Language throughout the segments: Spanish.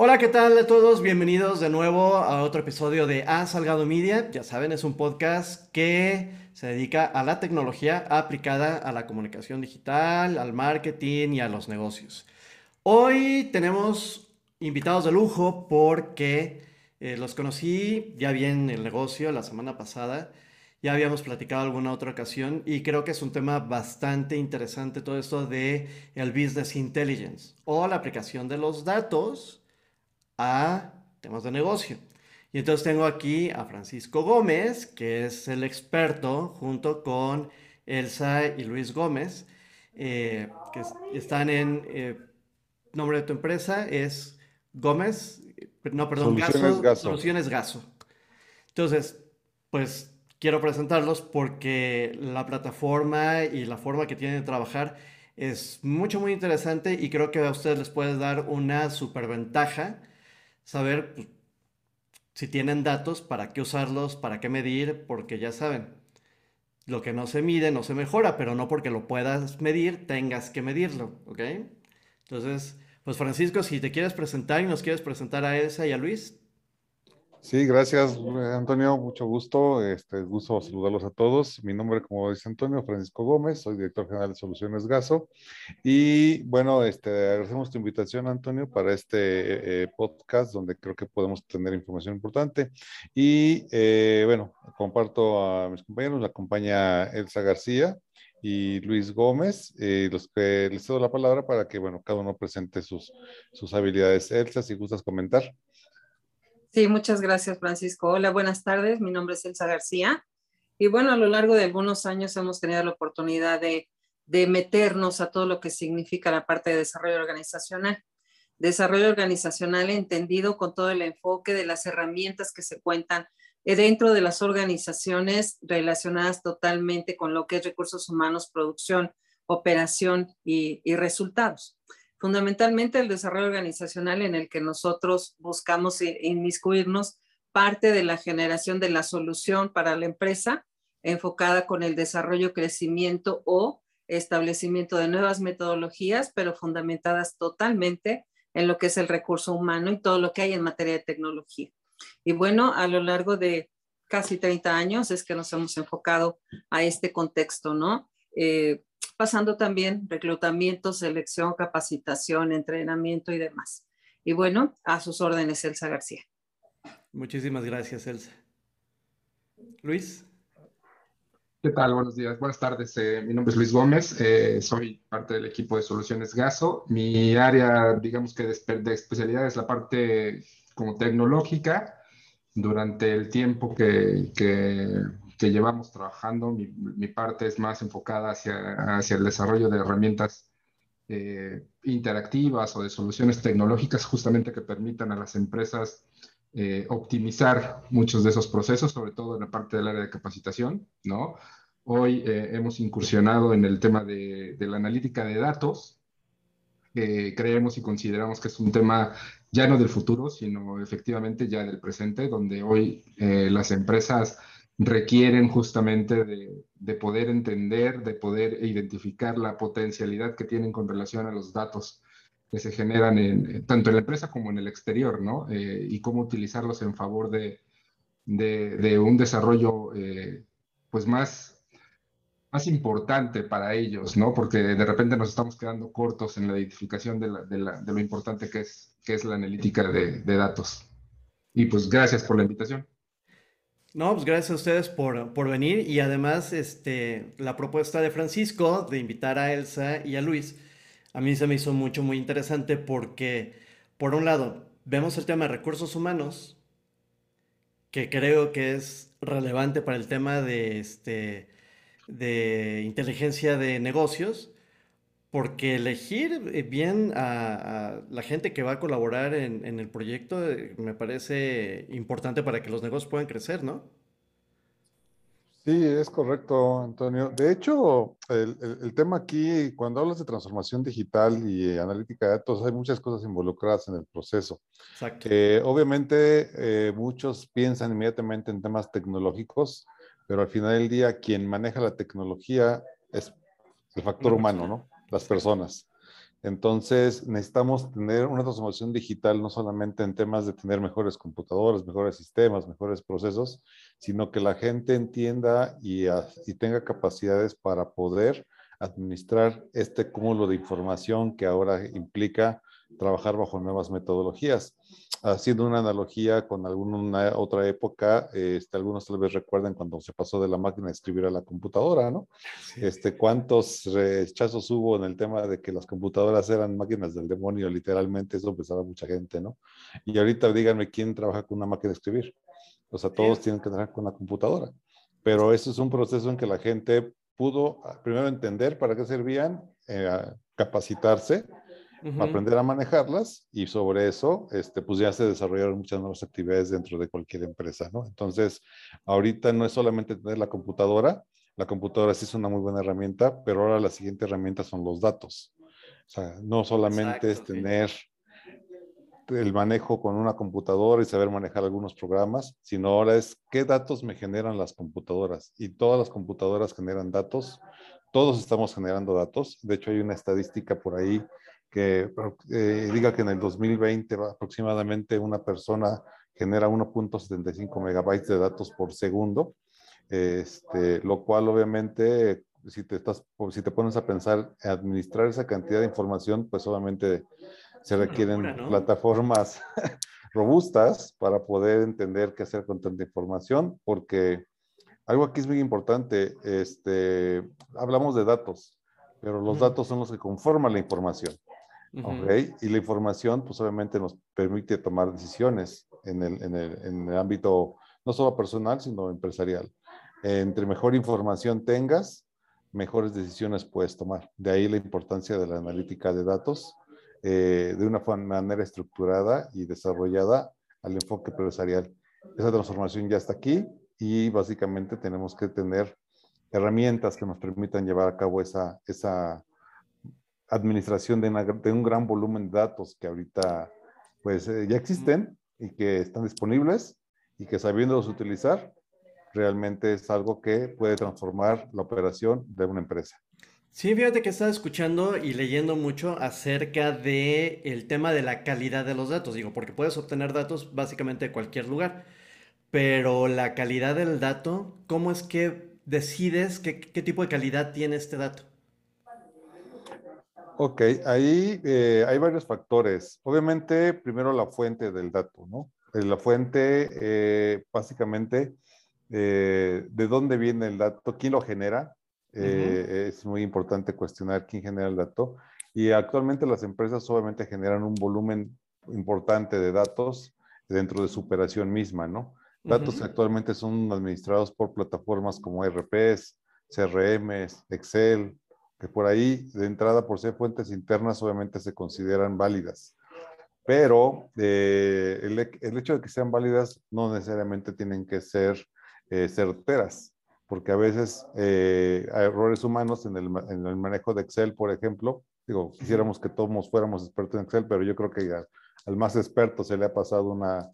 Hola, ¿qué tal a todos? Bienvenidos de nuevo a otro episodio de A Salgado Media. Ya saben, es un podcast que se dedica a la tecnología aplicada a la comunicación digital, al marketing y a los negocios. Hoy tenemos invitados de lujo porque eh, los conocí ya bien el negocio la semana pasada. Ya habíamos platicado alguna otra ocasión y creo que es un tema bastante interesante todo esto de el business intelligence o la aplicación de los datos a temas de negocio. Y entonces tengo aquí a Francisco Gómez, que es el experto, junto con Elsa y Luis Gómez, eh, que están en... Eh, nombre de tu empresa es Gómez, no, perdón, Soluciones Gaso, Soluciones Gaso. Entonces, pues quiero presentarlos porque la plataforma y la forma que tienen de trabajar es mucho, muy interesante y creo que a ustedes les puede dar una superventaja saber pues, si tienen datos, para qué usarlos, para qué medir, porque ya saben, lo que no se mide no se mejora, pero no porque lo puedas medir, tengas que medirlo, ¿ok? Entonces, pues Francisco, si te quieres presentar y nos quieres presentar a Elsa y a Luis, Sí, gracias, Antonio. Mucho gusto. Este, gusto saludarlos a todos. Mi nombre, como dice Antonio, Francisco Gómez. Soy director general de Soluciones Gaso. Y bueno, este, agradecemos tu invitación, Antonio, para este eh, podcast donde creo que podemos tener información importante. Y eh, bueno, comparto a mis compañeros. La acompaña Elsa García y Luis Gómez, eh, los que les cedo la palabra para que, bueno, cada uno presente sus, sus habilidades. Elsa, si gustas comentar. Sí, muchas gracias, Francisco. Hola, buenas tardes. Mi nombre es Elsa García. Y bueno, a lo largo de algunos años hemos tenido la oportunidad de, meternos a todo lo que significa la parte de desarrollo organizacional. Desarrollo organizacional entendido con todo el enfoque de las herramientas que se cuentan dentro de las organizaciones relacionadas totalmente con lo que es recursos humanos, producción, operación y resultados fundamentalmente el desarrollo organizacional en el que nosotros buscamos inmiscuirnos parte de la generación de la solución para la empresa enfocada con el desarrollo, crecimiento o establecimiento de nuevas metodologías, pero fundamentadas totalmente en lo que es el recurso humano y todo lo que hay en materia de tecnología. Y bueno, a lo largo de casi 30 años es que nos hemos enfocado a este contexto, ¿no? Eh, pasando también reclutamiento, selección, capacitación, entrenamiento y demás. Y bueno, a sus órdenes, Elsa García. Muchísimas gracias, Elsa. Luis. ¿Qué tal? Buenos días, buenas tardes. Eh, mi nombre es Luis Gómez, eh, soy parte del equipo de Soluciones Gaso. Mi área, digamos que de, de, especialidad es la parte como tecnológica. Durante el tiempo que, que que llevamos trabajando. Mi, parte es más enfocada hacia, hacia el desarrollo de herramientas eh, interactivas o de soluciones tecnológicas justamente que permitan a las empresas eh, optimizar muchos de esos procesos, sobre todo en la parte del área de capacitación, ¿no? Hoy eh, hemos incursionado en el tema de, de la analítica de datos, creemos y consideramos que es un tema ya no del futuro, sino efectivamente ya del presente, donde hoy las empresas requieren justamente de, poder entender, de poder identificar la potencialidad que tienen con relación a los datos que se generan en, tanto en la empresa como en el exterior, ¿no? Eh, y cómo utilizarlos en favor de, un desarrollo, eh, pues más, más importante para ellos, ¿no? Porque de repente nos estamos quedando cortos en la identificación de, lo importante que es, que es la analítica de datos. Y pues gracias por la invitación. No, pues gracias a ustedes por, venir y además este, la propuesta de Francisco de invitar a Elsa y a Luis, a mí se me hizo mucho, muy interesante porque, por un lado, vemos el tema de recursos humanos, que creo que es relevante para el tema de, este, de inteligencia de negocios, porque elegir eh, bien a, la gente que va a colaborar en, el proyecto eh, me parece importante para que los negocios puedan crecer, ¿no? Sí, es correcto, Antonio. De hecho, el, tema aquí, cuando hablas de transformación digital y analítica de datos, hay muchas cosas involucradas en el proceso. Exacto. obviamente, eh, muchos piensan inmediatamente en temas tecnológicos, pero al final del día, quien maneja la tecnología es el factor humano, ¿no? Las personas. Entonces, necesitamos tener una transformación digital no solamente en temas de tener mejores computadoras, mejores sistemas, mejores procesos, sino que la gente entienda y, y tenga capacidades para poder administrar este cúmulo de información que ahora implica trabajar bajo nuevas metodologías. Haciendo una analogía con alguna otra época, este, algunos tal vez recuerden cuando se pasó de la máquina de escribir a la computadora, ¿no? Este, ¿Cuántos rechazos hubo en el tema de que las computadoras eran máquinas del demonio? Literalmente eso pensaba mucha gente, ¿no? Y ahorita díganme quién trabaja con una máquina de escribir. O sea, todos tienen que trabajar con una computadora. Pero eso es un proceso en que la gente pudo primero entender para qué servían, eh, capacitarse, aprender a manejarlas y sobre eso, este, pues ya se desarrollaron muchas nuevas actividades dentro de cualquier empresa, ¿no? Entonces, ahorita no es solamente tener la computadora, la computadora sí es una muy buena herramienta, pero ahora la siguiente herramienta son los datos. O sea, no solamente es tener el manejo con una computadora y saber manejar algunos programas, sino ahora es qué datos me generan las computadoras. Y todas las computadoras generan datos, todos estamos generando datos. De hecho, hay una estadística por ahí que eh, diga que en el 2020 aproximadamente una persona genera 1.75 megabytes de datos por segundo, este, lo cual obviamente si te, estás, si te pones a pensar administrar esa cantidad de información, pues obviamente se requieren plataformas robustas para poder entender qué hacer con tanta información, porque algo aquí es muy importante, este, hablamos de datos, pero los datos son los que conforman la información. Y la información, pues obviamente nos permite tomar decisiones en el, en el, en el ámbito no solo personal, sino empresarial. Entre mejor información tengas, mejores decisiones puedes tomar. De ahí la importancia de la analítica de datos eh, de una manera estructurada y desarrollada al enfoque empresarial. Esa transformación ya está aquí y básicamente tenemos que tener herramientas que nos permitan llevar a cabo esa, esa administración de, un gran volumen de datos que ahorita pues eh, ya existen y que están disponibles y que sabiéndolos utilizar realmente es algo que puede transformar la operación de una empresa. Sí, fíjate que estaba escuchando y leyendo mucho acerca de el tema de la calidad de los datos. Digo, porque puedes obtener datos básicamente de cualquier lugar, pero la calidad del dato, ¿cómo es que decides qué, tipo de calidad tiene este dato? Ok, ahí eh, hay varios factores. Obviamente, primero la fuente del dato, ¿no? Eh, la fuente, eh, básicamente, de dónde viene el dato, quién lo genera, eh, es muy importante cuestionar quién genera el dato. Y actualmente las empresas obviamente generan un volumen importante de datos dentro de su operación misma, ¿no? Datos que actualmente son administrados por plataformas como RPs, CRMs, Excel, que por ahí de entrada por ser fuentes internas obviamente se consideran válidas. Pero eh, el, hecho de que sean válidas no necesariamente tienen que ser eh, certeras porque a veces eh, hay errores humanos en el, manejo de Excel, por ejemplo. Digo, quisiéramos que todos fuéramos expertos en Excel, pero yo creo que al más experto se le ha pasado una,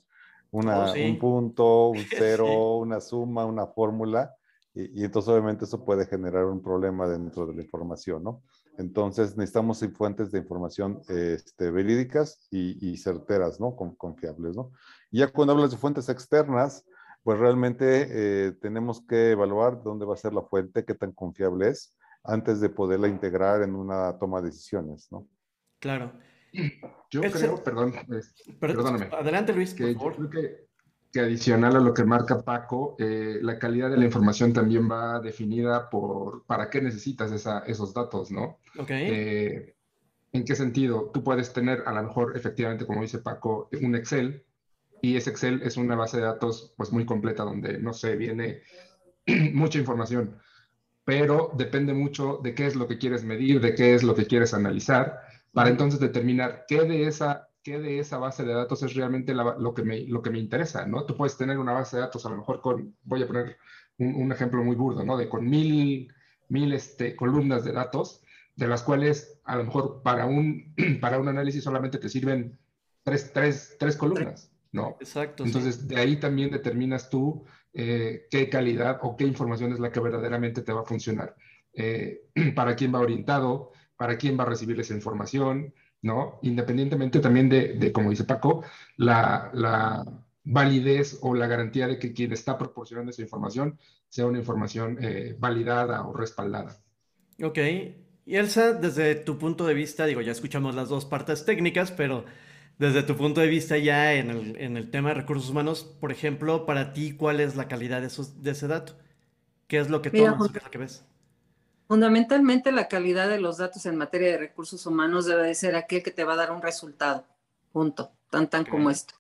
una oh, un punto, un cero, una suma, una fórmula, y, entonces obviamente eso puede generar un problema dentro de la información, ¿no? Entonces necesitamos fuentes de información este, verídicas y, certeras, ¿no? confiables, ¿no? Y ya cuando hablas de fuentes externas, pues realmente eh, tenemos que evaluar dónde va a ser la fuente, qué tan confiable es, antes de poderla integrar en una toma de decisiones, ¿no? Claro. Yo creo, perdón, perdóname. Adelante, Luis, que Yo creo que, que, adicional a lo que marca Paco, eh, la calidad de la información también va definida por para qué necesitas esa, esos datos, ¿no? Ok. Eh, ¿En qué sentido? Tú puedes tener, a lo mejor, efectivamente, como dice Paco, un Excel y ese Excel es una base de datos pues muy completa donde, no sé, viene mucha información, pero depende mucho de qué es lo que quieres medir, de qué es lo que quieres analizar, para entonces determinar qué de esa, qué de esa base de datos es realmente lo, que me, lo que me interesa, ¿no? Tú puedes tener una base de datos a lo mejor con, voy a poner un, ejemplo muy burdo, ¿no? De con mil, mil este, columnas de datos, de las cuales a lo mejor para un, para un análisis solamente te sirven tres, tres, tres columnas. ¿no? Exacto. Entonces, de ahí también determinas tú eh, qué calidad o qué información es la que verdaderamente te va a funcionar. Eh, para quién va orientado, para quién va a recibir esa información, ¿no? Independientemente también de, como dice Paco, la, la, validez o la garantía de que quien está proporcionando esa información sea una información eh, validada o respaldada. Ok. Y Elsa, desde tu punto de vista, digo, ya escuchamos las dos partes técnicas, pero desde tu punto de vista ya en el, en el tema de recursos humanos, por ejemplo, para ti, ¿cuál es la calidad de, esos, de ese dato? ¿Qué es lo que tomas? ¿Qué es lo que ves? Fundamentalmente la calidad de los datos en materia de recursos humanos debe de ser aquel que te va a dar un resultado. Punto. Tan tan como esto.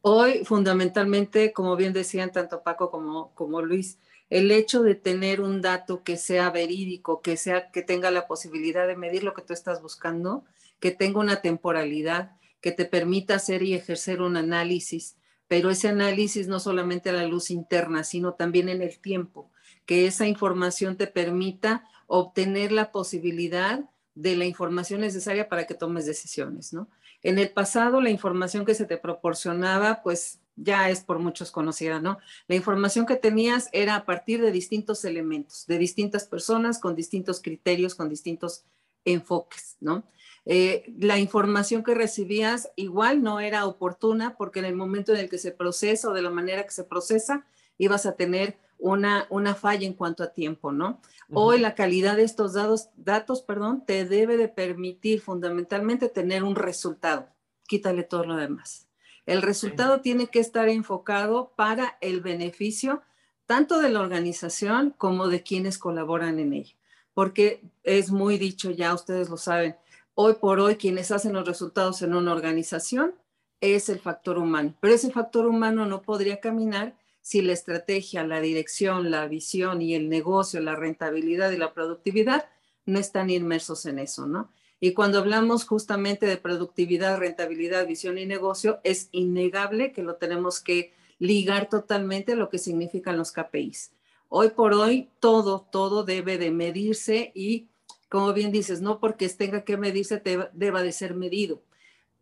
Hoy, fundamentalmente, como bien decían tanto Paco como, como Luis, el hecho de tener un dato que sea verídico, que sea que tenga la posibilidad de medir lo que tú estás buscando, que tenga una temporalidad, que te permita hacer y ejercer un análisis, pero ese análisis no solamente a la luz interna, sino también en el tiempo, que esa información te permita obtener la posibilidad de la información necesaria para que tomes decisiones, ¿no? En el pasado, la información que se te proporcionaba, pues ya es por muchos conocida, ¿no? La información que tenías era a partir de distintos elementos, de distintas personas, con distintos criterios, con distintos enfoques, ¿no? Eh, la información que recibías igual no era oportuna porque en el momento en el que se procesa o de la manera que se procesa, ibas a tener una, una falla en cuanto a tiempo, ¿no? Hoy la calidad de estos datos, datos, perdón, te debe de permitir fundamentalmente tener un resultado. Quítale todo lo demás. El resultado tiene que estar enfocado para el beneficio tanto de la organización como de quienes colaboran en ella. Porque es muy dicho, ya ustedes lo saben, hoy por hoy quienes hacen los resultados en una organización es el factor humano, pero ese factor humano no podría caminar si la estrategia, la dirección, la visión y el negocio, la rentabilidad y la productividad no están inmersos en eso, ¿no? Y cuando hablamos justamente de productividad, rentabilidad, visión y negocio, es innegable que lo tenemos que ligar totalmente a lo que significan los KPIs. Hoy por hoy, todo, todo debe de medirse y como bien dices, no porque tenga que medirse deba de ser medido,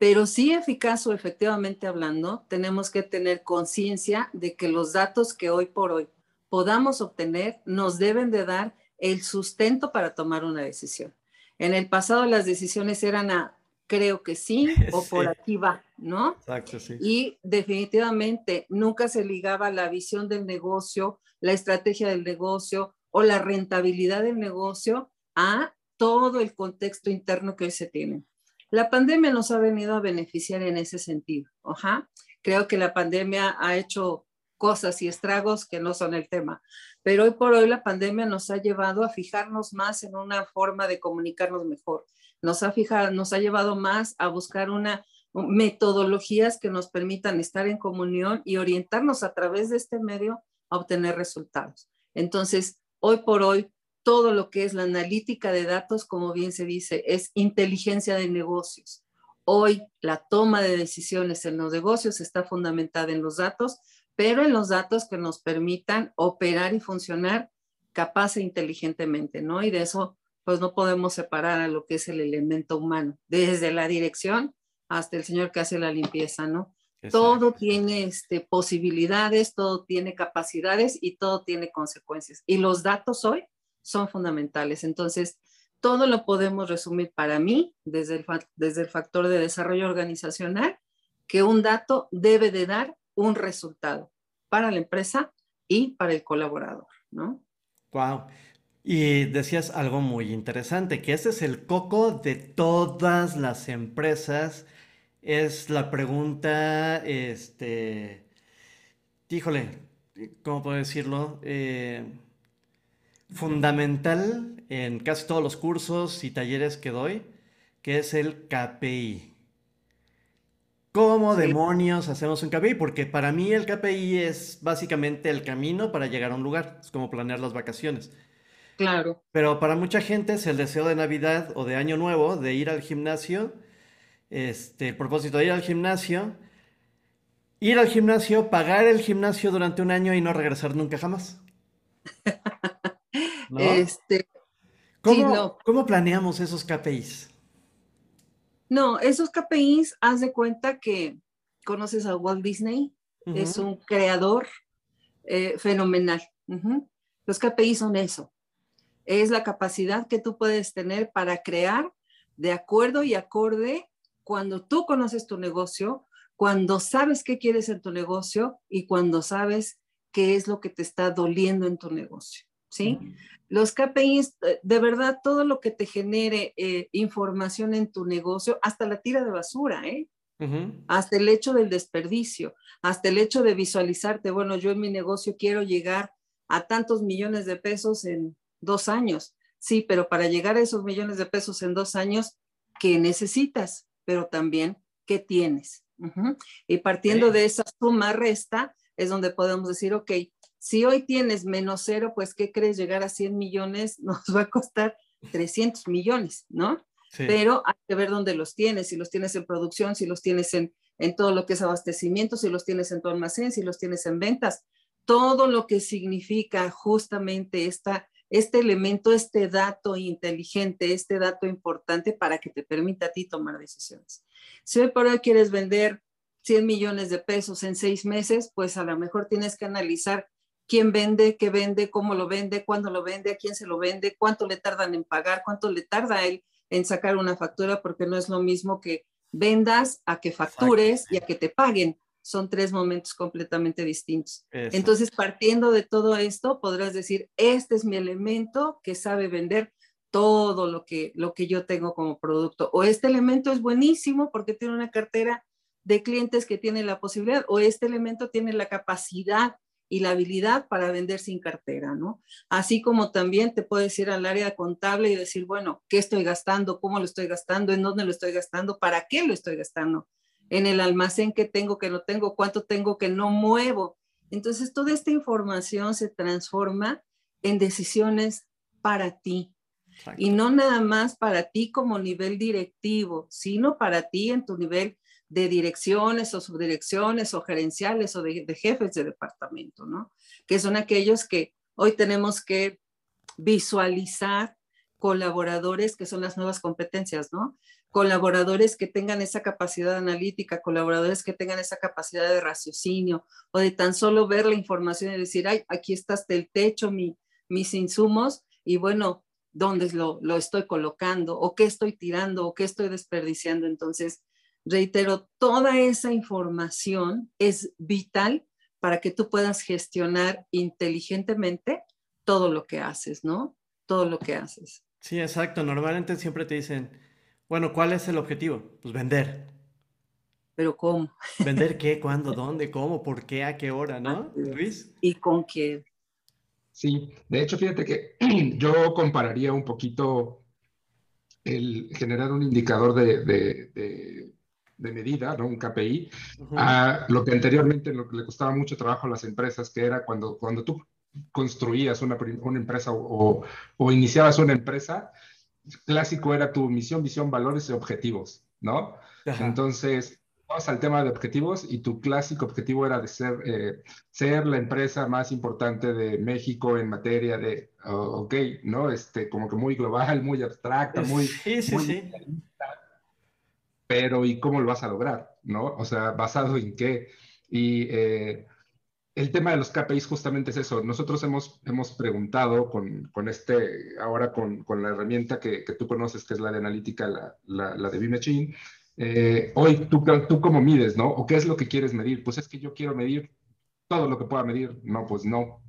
pero sí eficaz o efectivamente hablando, tenemos que tener conciencia de que los datos que hoy por hoy podamos obtener nos deben de dar el sustento para tomar una decisión. En el pasado las decisiones eran a creo que sí o por aquí va, ¿no? Exacto, sí. Y definitivamente nunca se ligaba la visión del negocio, la estrategia del negocio o la rentabilidad del negocio a todo el contexto interno que hoy se tiene. La pandemia nos ha venido a beneficiar en ese sentido. Ajá. Creo que la pandemia ha hecho cosas y estragos que no son el tema, pero hoy por hoy la pandemia nos ha llevado a fijarnos más en una forma de comunicarnos mejor. Nos ha fijado, nos ha llevado más a buscar una metodologías que nos permitan estar en comunión y orientarnos a través de este medio a obtener resultados. Entonces, hoy por hoy todo lo que es la analítica de datos, como bien se dice, es inteligencia de negocios. Hoy la toma de decisiones en los negocios está fundamentada en los datos, pero en los datos que nos permitan operar y funcionar capaz e inteligentemente, ¿no? Y de eso, pues no podemos separar a lo que es el elemento humano, desde la dirección hasta el señor que hace la limpieza, ¿no? Todo tiene este, posibilidades, todo tiene capacidades y todo tiene consecuencias. Y los datos hoy son fundamentales. Entonces, todo lo podemos resumir para mí desde el, desde el factor de desarrollo organizacional, que un dato debe de dar un resultado para la empresa y para el colaborador, ¿no? Wow. Y decías algo muy interesante, que ese es el coco de todas las empresas. Es la pregunta, este, híjole, ¿cómo puedo decirlo? Eh, fundamental en casi todos los cursos y talleres que doy, que es el KPI. ¿Cómo demonios hacemos un KPI? Porque para mí el KPI es básicamente el camino para llegar a un lugar, es como planear las vacaciones. Claro. Pero para mucha gente es el deseo de Navidad o de Año Nuevo de ir al gimnasio, este, el propósito de ir al gimnasio, ir al gimnasio, pagar el gimnasio durante un año y no regresar nunca jamás. Este, ¿Cómo, planeamos esos KPIs? No, esos KPIs, haz de cuenta que conoces a Walt Disney, es un creador eh, fenomenal. Los KPIs son eso. es la capacidad que tú puedes tener para crear de acuerdo y acorde cuando tú conoces tu negocio, cuando sabes qué quieres en tu negocio y cuando sabes qué es lo que te está doliendo en tu negocio, ¿sí? Los KPIs, eh, de verdad, todo lo que te genere eh, información en tu negocio, hasta la tira de basura, ¿eh? Hasta el hecho del desperdicio, hasta el hecho de visualizarte, bueno, yo en mi negocio quiero llegar a tantos millones de pesos en dos años. Sí, pero para llegar a esos millones de pesos en dos años, ¿qué necesitas? Pero también, ¿qué tienes? Y partiendo de esa suma resta, es donde podemos decir, ok, si hoy tienes menos cero, pues ¿qué crees? Llegar a 100 millones nos va a costar 300 millones, ¿no? Pero hay que ver dónde los tienes, si los tienes en producción, si los tienes en, en todo lo que es abastecimiento, si los tienes en tu almacén, si los tienes en ventas, todo lo que significa justamente esta, este elemento, este dato inteligente, este dato importante para que te permita a ti tomar decisiones. Si hoy por hoy quieres vender 100 millones de pesos en seis meses, pues a lo mejor tienes que analizar quién vende, qué vende, cómo lo vende, cuándo lo vende, a quién se lo vende, cuánto le tardan en pagar, cuánto le tarda a él en sacar una factura, porque no es lo mismo que vendas a que factures y a que te paguen. Son tres momentos completamente distintos. Entonces, partiendo de todo esto, podrás decir, este es mi elemento que sabe vender todo lo que, lo que yo tengo como producto. O este elemento es buenísimo porque tiene una cartera de clientes que tienen la posibilidad, o este elemento tiene la capacidad y la habilidad para vender sin cartera, ¿no? Así como también te puedes ir al área contable y decir, bueno, ¿qué estoy gastando? ¿Cómo lo estoy gastando? ¿En dónde lo estoy gastando? ¿Para qué lo estoy gastando? En el almacén que tengo, que no tengo, cuánto tengo que no muevo. Entonces, toda esta información se transforma en decisiones para ti. Y no nada más para ti como nivel directivo, sino para ti en tu nivel de direcciones o subdirecciones o gerenciales o de, jefes de departamento, ¿no? Que son aquellos que hoy tenemos que visualizar colaboradores que son las nuevas competencias, ¿no? Colaboradores que tengan esa capacidad analítica, colaboradores que tengan esa capacidad de raciocinio o de tan solo ver la información y decir, ay, aquí está hasta el techo, mi, mis insumos, y bueno, ¿dónde lo, lo estoy colocando? ¿O qué estoy tirando? ¿O qué estoy desperdiciando? Entonces, Reitero, toda esa información es vital para que tú puedas gestionar inteligentemente todo lo que haces, ¿no? Todo lo que haces. Sí, exacto. Normalmente siempre te dicen, bueno, ¿cuál es el objetivo? Pues vender. Pero ¿cómo? ¿Vender qué? ¿Cuándo? ¿Dónde? ¿Cómo? ¿Por qué? ¿A qué hora? ¿No, Luis? ¿Y con qué? Sí, de hecho, fíjate que yo compararía un poquito el generar un indicador de de medida, ¿no? un KPI, a lo que anteriormente lo que le costaba mucho trabajo a las empresas, que era cuando, cuando tú construías una, una empresa o, o, iniciabas una empresa, clásico era tu misión, visión, valores y objetivos, ¿no? Entonces, vamos al tema de objetivos y tu clásico objetivo era de ser, eh, ser la empresa más importante de México en materia de, ok, ¿no? Este, como que muy global, muy abstracta, muy... Sí, sí, sí pero ¿y cómo lo vas a lograr? ¿No? O sea, ¿basado en qué? Y eh, el tema de los KPIs justamente es eso. Nosotros hemos, hemos preguntado con, con este, ahora con, con la herramienta que, que, tú conoces, que es la de analítica, la, la, la de B-Machine. Eh, hoy, ¿tú, ¿tú cómo mides, no? ¿O qué es lo que quieres medir? Pues es que yo quiero medir todo lo que pueda medir. No, pues no.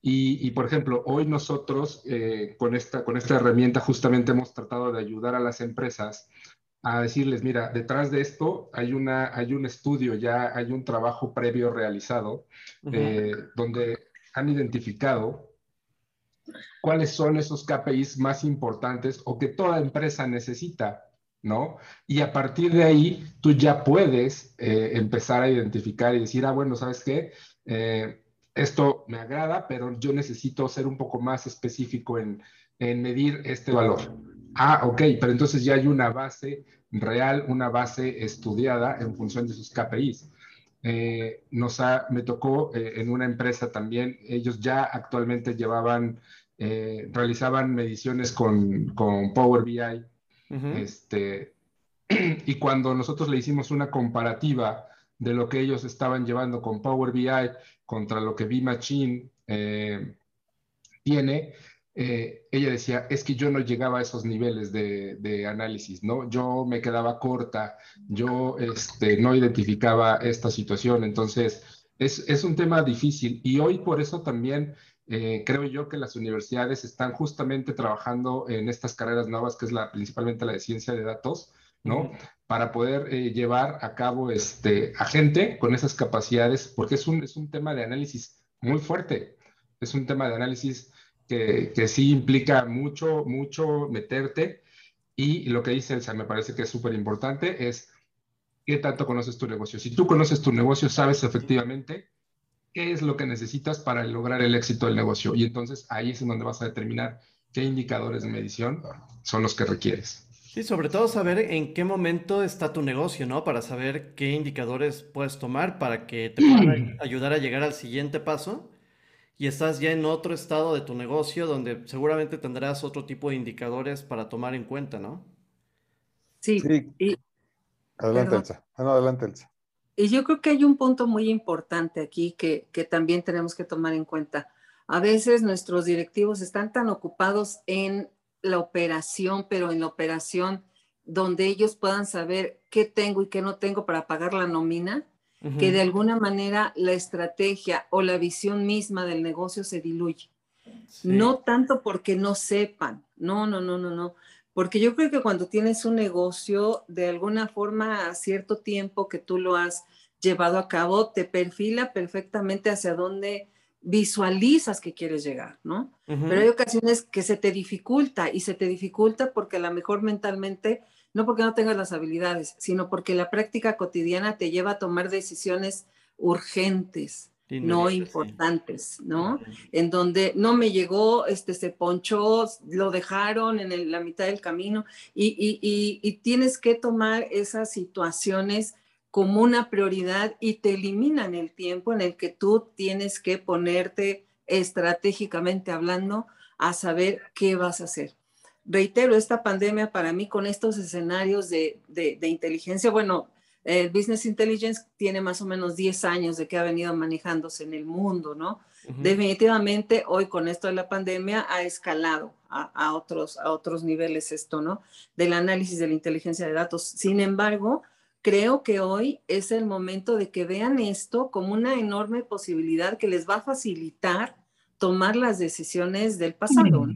Y, y, por ejemplo, hoy nosotros eh, con, esta, con esta herramienta justamente hemos tratado de ayudar a las empresas a decirles, mira, detrás de esto hay, una, hay un estudio, ya hay un trabajo previo realizado eh, donde han identificado cuáles son esos KPIs más importantes o que toda empresa necesita, ¿no? Y a partir de ahí, tú ya puedes eh, empezar a identificar y decir, ah, bueno, ¿sabes qué? Eh, esto me agrada, pero yo necesito ser un poco más específico en, en medir este valor. Ah, ok, pero entonces ya hay una base real, una base estudiada en función de sus KPIs. Eh, nos me tocó eh, en una empresa también, ellos ya actualmente llevaban, eh, realizaban mediciones con, con Power BI, este, y cuando nosotros le hicimos una comparativa de lo que ellos estaban llevando con Power BI contra lo que B-Machine tiene, eh, ella decía, es que yo no llegaba a esos niveles de, análisis, ¿no? Yo me quedaba corta, yo este, no identificaba esta situación, entonces es, un tema difícil y hoy por eso también eh, creo yo que las universidades están justamente trabajando en estas carreras nuevas, que es la, principalmente la de ciencia de datos, ¿no? Para poder eh, llevar a cabo este, a gente con esas capacidades, porque es un, es un tema de análisis muy fuerte, es un tema de análisis que, sí implica mucho, mucho meterte. Y lo que dice Elsa, me parece que es súper importante, es qué tanto conoces tu negocio. Si tú conoces tu negocio, sabes efectivamente qué es lo que necesitas para lograr el éxito del negocio. Y entonces ahí es en donde vas a determinar qué indicadores de medición son los que requieres. Sí, sobre todo saber en qué momento está tu negocio, ¿no? Para saber qué indicadores puedes tomar para que te puedan ayudar a llegar al siguiente paso y estás ya en otro estado de tu negocio donde seguramente tendrás otro tipo de indicadores para tomar en cuenta, ¿no? Sí. Y, adelante, Elsa. Ah, adelante, Elsa. Y yo creo que hay un punto muy importante aquí que, que también tenemos que tomar en cuenta. A veces nuestros directivos están tan ocupados en la operación, pero en la operación donde ellos puedan saber qué tengo y qué no tengo para pagar la nómina, que de alguna manera la estrategia o la visión misma del negocio se diluye. No tanto porque no sepan, no, no, no, no, no. Porque yo creo que cuando tienes un negocio, de alguna forma, a cierto tiempo que tú lo has llevado a cabo, te perfila perfectamente hacia dónde visualizas que quieres llegar, ¿no? Pero hay ocasiones que se te dificulta y se te dificulta porque a lo mejor mentalmente no porque no tengas las habilidades, sino porque la práctica cotidiana te lleva a tomar decisiones urgentes, no importantes, ¿no? En donde no me llegó, este se ponchó, lo dejaron en la mitad del camino y, tienes que tomar esas situaciones como una prioridad y te eliminan el tiempo en el que tú tienes que ponerte estratégicamente hablando a saber qué vas a hacer reitero, esta pandemia para mí con estos escenarios de, inteligencia, bueno, el Business Intelligence tiene más o menos 10 años de que ha venido manejándose en el mundo, ¿no? Definitivamente hoy con esto de la pandemia ha escalado a, otros, a otros niveles esto, ¿no? Del análisis de la inteligencia de datos. Sin embargo, creo que hoy es el momento de que vean esto como una enorme posibilidad que les va a facilitar tomar las decisiones del pasado,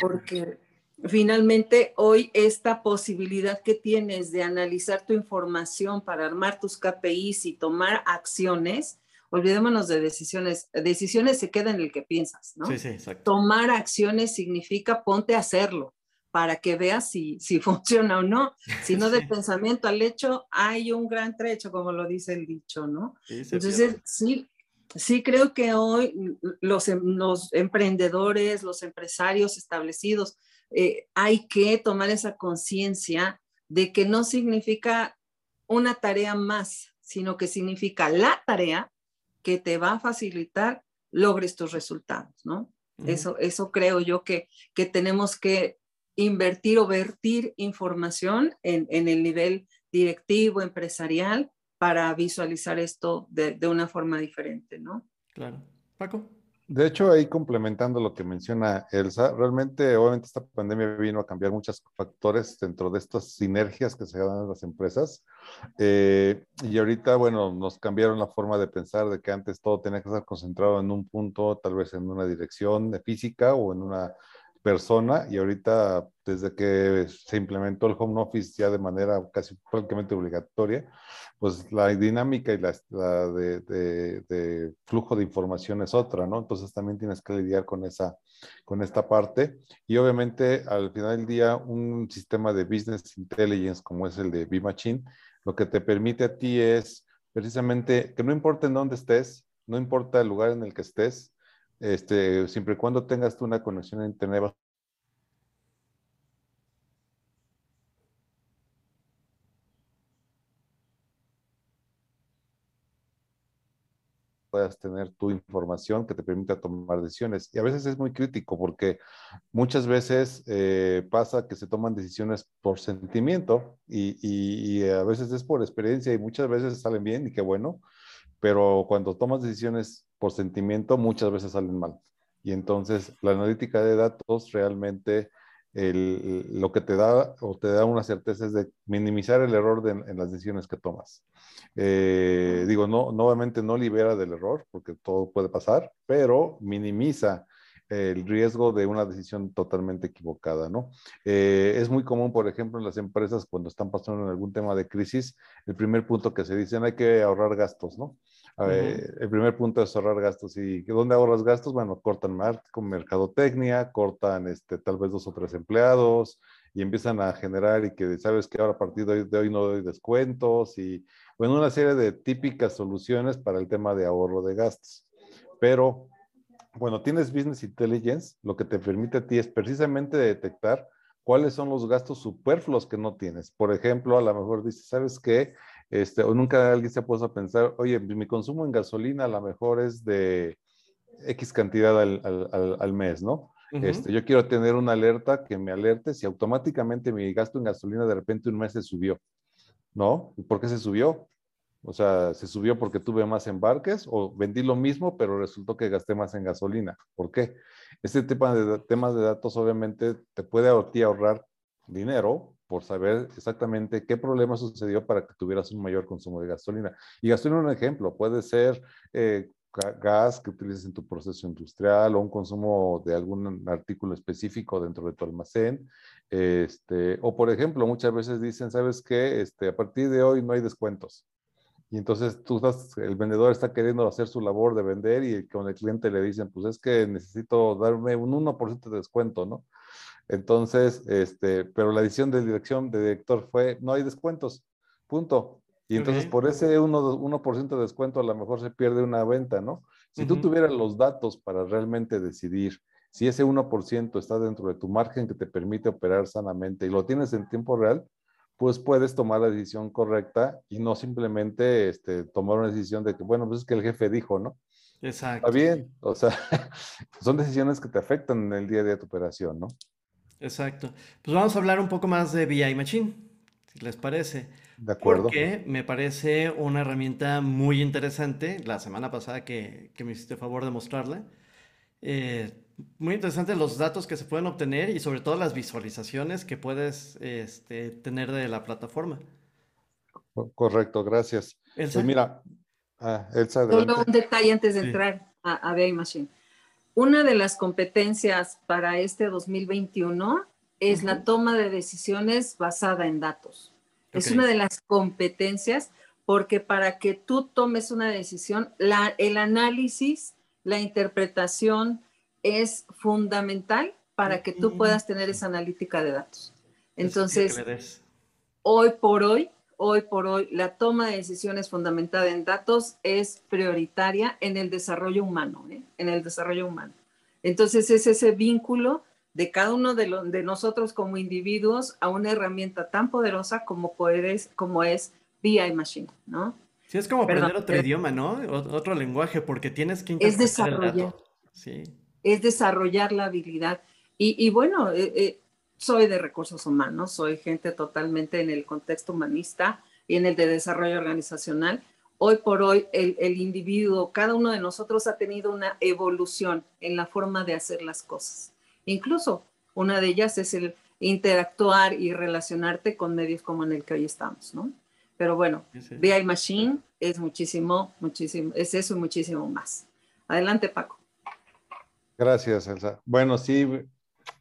porque Finalmente, hoy esta posibilidad que tienes de analizar tu información para armar tus KPIs y tomar acciones, olvidémonos de decisiones. Decisiones se quedan en el que piensas, ¿no? Sí, sí, exacto. Tomar acciones significa ponte a hacerlo para que veas si, si funciona o no. Si no, del pensamiento al hecho hay un gran trecho, como lo dice el dicho, ¿no? Entonces, sí, sí creo que hoy los, los emprendedores, los empresarios establecidos, eh, hay que tomar esa conciencia de que no significa una tarea más, sino que significa la tarea que te va a facilitar logres tus resultados, ¿no? Eso, eso creo yo que, que tenemos que invertir o vertir información en, en el nivel directivo, empresarial, para visualizar esto de, de una forma diferente, ¿no? Claro. Paco. De hecho, ahí complementando lo que menciona Elsa, realmente, obviamente, esta pandemia vino a cambiar muchos factores dentro de estas sinergias que se dan en las empresas. Eh, y ahorita, bueno, nos cambiaron la forma de pensar de que antes todo tenía que estar concentrado en un punto, tal vez en una dirección de física o en una persona y ahorita desde que se implementó el home office ya de manera casi prácticamente obligatoria, pues la dinámica y la, de, flujo de información es otra, ¿no? Entonces también tienes que lidiar con esa, con esta parte y obviamente al final del día un sistema de business intelligence como es el de B-Machine, lo que te permite a ti es precisamente que no importa en dónde estés, no importa el lugar en el que estés, este, siempre y cuando tengas tú una conexión a internet puedas tener tu información que te permita tomar decisiones. Y a veces es muy crítico porque muchas veces eh, pasa que se toman decisiones por sentimiento y, y, a veces es por experiencia y muchas veces salen bien y qué bueno, pero cuando tomas decisiones por sentimiento muchas veces salen mal. Y entonces la analítica de datos realmente lo que te da o te da una certeza es de minimizar el error en las decisiones que tomas. Eh, digo, no, nuevamente no libera del error, porque todo puede pasar, pero minimiza el riesgo de una decisión totalmente equivocada, ¿no? Eh, es muy común, por ejemplo, en las empresas cuando están pasando en algún tema de crisis, el primer punto que se dicen hay que ahorrar gastos, ¿no? El primer punto es ahorrar gastos. ¿Y dónde ahorras gastos? Bueno, cortan con mercadotecnia, cortan este, tal vez dos o tres empleados y empiezan a generar y que sabes que ahora a partir de hoy, de hoy no doy descuentos y bueno, una serie de típicas soluciones para el tema de ahorro de gastos. Pero bueno, tienes Business Intelligence, lo que te permite a ti es precisamente detectar cuáles son los gastos superfluos que no tienes. Por ejemplo, a lo mejor dices, ¿sabes qué? Este, o nunca alguien se ha puesto a pensar, oye, mi consumo en gasolina a lo mejor es de X cantidad al, mes, ¿no? este, yo quiero tener una alerta que me alerte si automáticamente mi gasto en gasolina de repente un mes se subió, ¿no? ¿Y por qué se subió? O sea, ¿se subió porque tuve más embarques o vendí lo mismo, pero resultó que gasté más en gasolina? ¿Por qué? Este tipo de temas de datos obviamente te puede ahorrar dinero por saber exactamente qué problema sucedió para que tuvieras un mayor consumo de gasolina. Y gasolina, un ejemplo, puede ser eh, gas que utilices en tu proceso industrial o un consumo de algún artículo específico dentro de tu almacén. Este, o por ejemplo, muchas veces dicen, ¿sabes qué? Este, a partir de hoy no hay descuentos. Y entonces tú estás, el vendedor está queriendo hacer su labor de vender y con el cliente le dicen, pues es que necesito darme un 1% de descuento, ¿no? Entonces, este, pero la decisión de dirección de director fue, no hay descuentos, punto. Y entonces por ese 1%, de descuento a lo mejor se pierde una venta, ¿no? Si tú tuvieras los datos para realmente decidir si ese 1% está dentro de tu margen que te permite operar sanamente y lo tienes en tiempo real, pues puedes tomar la decisión correcta y no simplemente este, tomar una decisión de que, bueno, pues es que el jefe dijo, ¿no? Exacto. Está bien, o sea, son decisiones que te afectan en el día a día de tu operación, ¿no? Exacto. Pues vamos a hablar un poco más de BI Machine, si les parece. De acuerdo. Porque me parece una herramienta muy interesante. La semana pasada que, que me hiciste favor de mostrarla. Eh, muy interesante los datos que se pueden obtener y sobre todo las visualizaciones que puedes este, tener de la plataforma. Correcto, gracias. Pues mira, ah, Elsa, Solo un detalle antes de entrar a, a BI Machine. Una de las competencias para este 2021 es la toma de decisiones basada en datos. Es una de las competencias porque para que tú tomes una decisión, la, el análisis, la interpretación es fundamental para que tú puedas tener esa analítica de datos. Entonces, hoy por hoy, hoy por hoy, la toma de decisiones fundamentada en datos es prioritaria en el desarrollo humano, ¿eh? en el desarrollo humano. Entonces es ese vínculo de cada uno de, de nosotros como individuos a una herramienta tan poderosa como, puedes, como es BI Machine, ¿no? Sí, es como aprender otro idioma, ¿no? otro lenguaje, porque tienes que es desarrollar, Sí. Es desarrollar la habilidad. Y, bueno, eh, eh, soy de recursos humanos, soy gente totalmente en el contexto humanista y en el de desarrollo organizacional. Hoy por hoy el, individuo, cada uno de nosotros ha tenido una evolución en la forma de hacer las cosas. Incluso una de ellas es el interactuar y relacionarte con medios como en el que hoy estamos, ¿no? Pero bueno, BI Machine es muchísimo, muchísimo, es eso y muchísimo más. Adelante, Paco. Gracias, Elsa. Bueno, sí,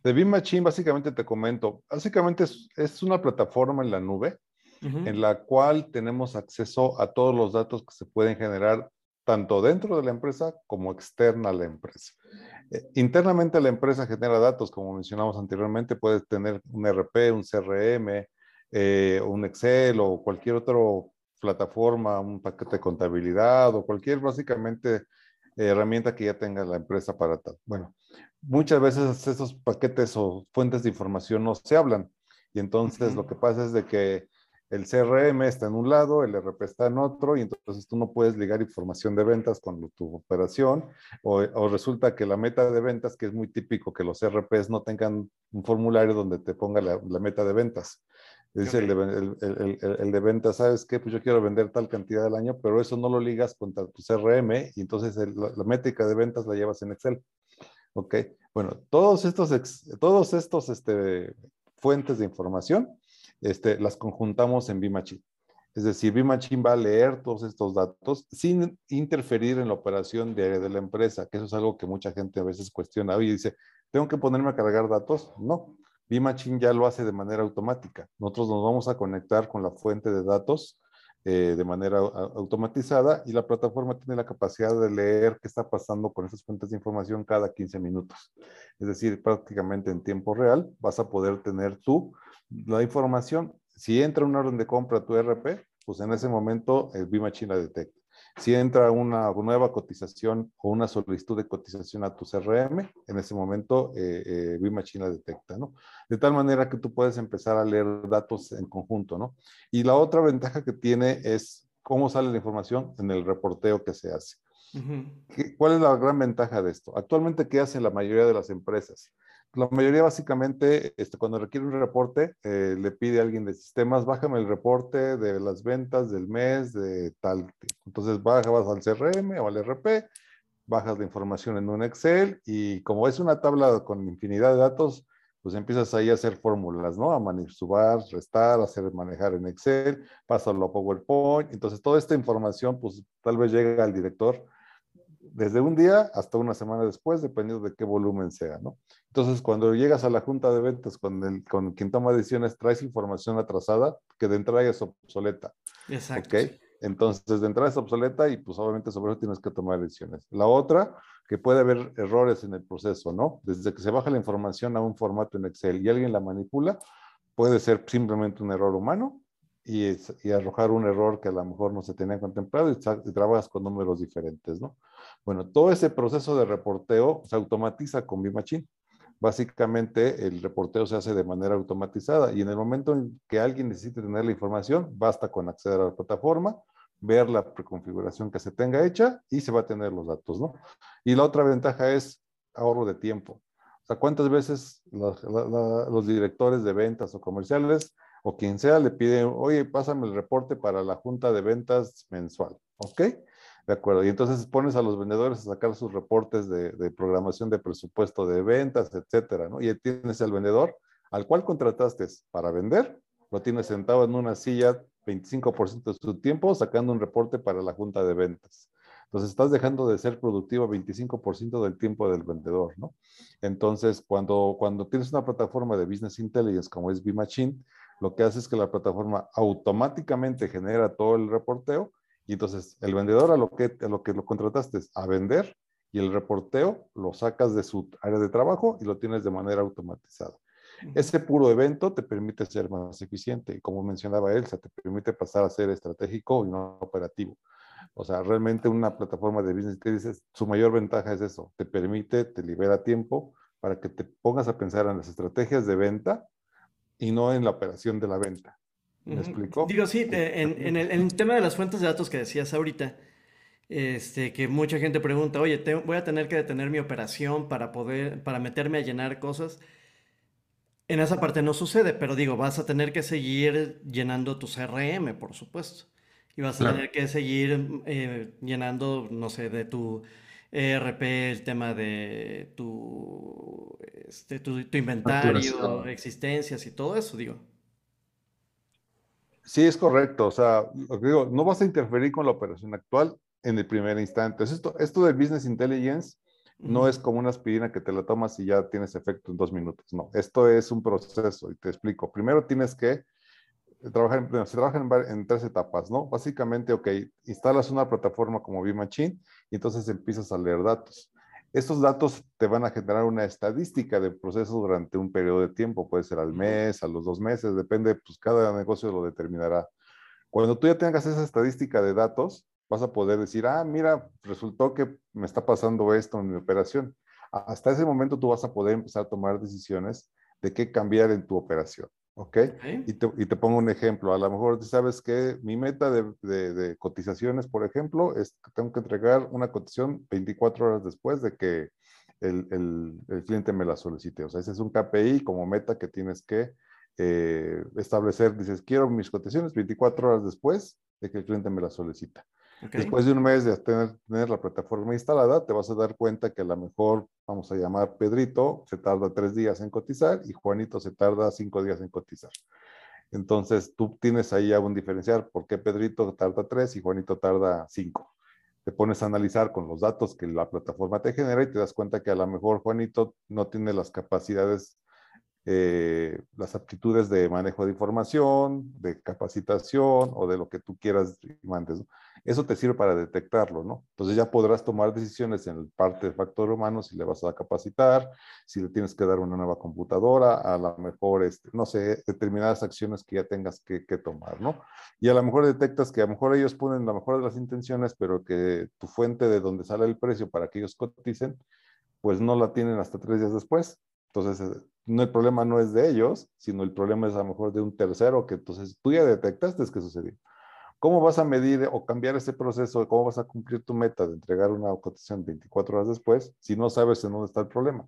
The BIM Machine básicamente te comento, básicamente es, una plataforma en la nube en la cual tenemos acceso a todos los datos que se pueden generar tanto dentro de la empresa como externa a la empresa. Eh, internamente la empresa genera datos, como mencionamos anteriormente, puedes tener un RP, un CRM, eh, un Excel o cualquier otra plataforma, un paquete de contabilidad o cualquier básicamente herramienta que ya tenga la empresa para tal. Bueno, muchas veces esos paquetes o fuentes de información no se hablan. Y entonces lo que pasa es de que el CRM está en un lado, el RP está en otro, y entonces tú no puedes ligar información de ventas con tu operación, o, resulta que la meta de ventas, que es muy típico que los RPs no tengan un formulario donde te ponga la, meta de ventas. Dice el, de, el, de ventas, ¿sabes qué? Pues yo quiero vender tal cantidad al año, pero eso no lo ligas con tu CRM y entonces la, métrica de ventas la llevas en Excel. Ok, bueno, todos estos, todos estos este, fuentes de información este, las conjuntamos en B-Machine. Es decir, B-Machine va a leer todos estos datos sin interferir en la operación diaria de la empresa, que eso es algo que mucha gente a veces cuestiona. Oye, dice, ¿tengo que ponerme a cargar datos? No, B-Machine ya lo hace de manera automática. Nosotros nos vamos a conectar con la fuente de datos eh, de manera automatizada y la plataforma tiene la capacidad de leer qué está pasando con esas fuentes de información cada 15 minutos. Es decir, prácticamente en tiempo real vas a poder tener tú la información. Si entra un orden de compra a tu RP, pues en ese momento el B-Machine la detecta. Si entra una nueva cotización o una solicitud de cotización a tu CRM, en ese momento eh, eh, la detecta, ¿no? De tal manera que tú puedes empezar a leer datos en conjunto, ¿no? Y la otra ventaja que tiene es cómo sale la información en el reporteo que se hace. ¿Cuál es la gran ventaja de esto? Actualmente, ¿qué hace la mayoría de las empresas? La mayoría básicamente, este, cuando requiere un reporte, eh, le pide a alguien de sistemas, bájame el reporte de las ventas del mes de tal. Entonces bajas al CRM o al RP, bajas la información en un Excel y como es una tabla con infinidad de datos, pues empiezas ahí a hacer fórmulas, ¿no? A manipular, restar, hacer manejar en Excel, pásalo a PowerPoint. Entonces toda esta información, pues tal vez llega al director desde un día hasta una semana después, dependiendo de qué volumen sea, ¿no? Entonces, cuando llegas a la junta de ventas con, el, con quien toma decisiones, traes información atrasada que de entrada es obsoleta. Exacto. ¿Ok? Entonces, de entrada es obsoleta y pues obviamente sobre eso tienes que tomar decisiones. La otra, que puede haber errores en el proceso, ¿no? Desde que se baja la información a un formato en Excel y alguien la manipula, puede ser simplemente un error humano y, y arrojar un error que a lo mejor no se tenía contemplado y, y trabajas con números diferentes, ¿no? Bueno, todo ese proceso de reporteo se automatiza con B-Machine. Básicamente, el reporteo se hace de manera automatizada y en el momento en que alguien necesite tener la información, basta con acceder a la plataforma, ver la preconfiguración que se tenga hecha y se va a tener los datos, ¿no? Y la otra ventaja es ahorro de tiempo. O sea, ¿cuántas veces los directores de ventas o comerciales o quien sea le piden, oye, pásame el reporte para la junta de ventas mensual, ¿ok? De acuerdo. Y entonces pones a los vendedores a sacar sus reportes de, programación de presupuesto de ventas, etcétera, ¿no? Y tienes al vendedor al cual contrataste para vender, lo tienes sentado en una silla 25% de su tiempo sacando un reporte para la junta de ventas. Entonces estás dejando de ser productivo 25% del tiempo del vendedor, ¿no? Entonces, cuando, cuando tienes una plataforma de Business Intelligence como es B-Machine, lo que hace es que la plataforma automáticamente genera todo el reporteo y entonces el vendedor a lo que, a lo, que lo contrataste es a vender y el reporteo lo sacas de su área de trabajo y lo tienes de manera automatizada. Ese puro evento te permite ser más eficiente y como mencionaba Elsa, te permite pasar a ser estratégico y no operativo. O sea, realmente una plataforma de business intelligence, su mayor ventaja es eso, te permite, te libera tiempo para que te pongas a pensar en las estrategias de venta y no en la operación de la venta. ¿Me explico? Digo, sí, en, en, el, tema de las fuentes de datos que decías ahorita, este, que mucha gente pregunta, oye, voy a tener que detener mi operación para poder, para meterme a llenar cosas. En esa parte no sucede, pero digo, vas a tener que seguir llenando tu CRM, por supuesto. Y vas a tener que seguir eh, llenando, no sé, de tu ERP, el tema de tu, este, tu, tu inventario, existencias y todo eso, digo. Sí, es correcto. O sea, digo, no vas a interferir con la operación actual en el primer instante. Esto, esto de Business Intelligence no es como una aspirina que te la tomas y ya tienes efecto en dos minutos. No, esto es un proceso y te explico. Primero tienes que trabajar, se trabaja en, en, tres etapas, ¿no? Básicamente, ok, instalas una plataforma como B-Machine y entonces empiezas a leer datos. Estos datos te van a generar una estadística de proceso durante un periodo de tiempo, puede ser al mes, a los dos meses, depende, pues cada negocio lo determinará. Cuando tú ya tengas esa estadística de datos, vas a poder decir, ah, mira, resultó que me está pasando esto en mi operación. Hasta ese momento tú vas a poder empezar a tomar decisiones de qué cambiar en tu operación. ¿Ok? Y, te, y, te, pongo un ejemplo. A lo mejor sabes que mi meta de, de, cotizaciones, por ejemplo, es que tengo que entregar una cotización 24 horas después de que el, el, el, cliente me la solicite. O sea, ese es un KPI como meta que tienes que eh, establecer. Dices, quiero mis cotizaciones 24 horas después de que el cliente me la solicita. Después de un mes de tener, la plataforma instalada, te vas a dar cuenta que a lo mejor, vamos a llamar Pedrito, se tarda tres días en cotizar y Juanito se tarda cinco días en cotizar. Entonces, tú tienes ahí a un diferencial, ¿por qué Pedrito tarda tres y Juanito tarda cinco? Te pones a analizar con los datos que la plataforma te genera y te das cuenta que a lo mejor Juanito no tiene las capacidades eh, las aptitudes de manejo de información, de capacitación o de lo que tú quieras y. Eso te sirve para detectarlo, ¿no? Entonces ya podrás tomar decisiones en parte de factor humano si le vas a capacitar, si le tienes que dar una nueva computadora, a lo mejor, este, no sé, determinadas acciones que ya tengas que, que tomar, ¿no? Y a lo mejor detectas que a lo mejor ellos ponen la mejor de las intenciones, pero que tu fuente de donde sale el precio para que ellos coticen, pues no la tienen hasta tres días después. Entonces, eh, no, el problema no es de ellos, sino el problema es a lo mejor de un tercero que entonces tú ya detectaste que sucedió. ¿Cómo vas a medir o cambiar ese proceso? ¿Cómo vas a cumplir tu meta de entregar una cotización 24 horas después si no sabes en dónde está el problema?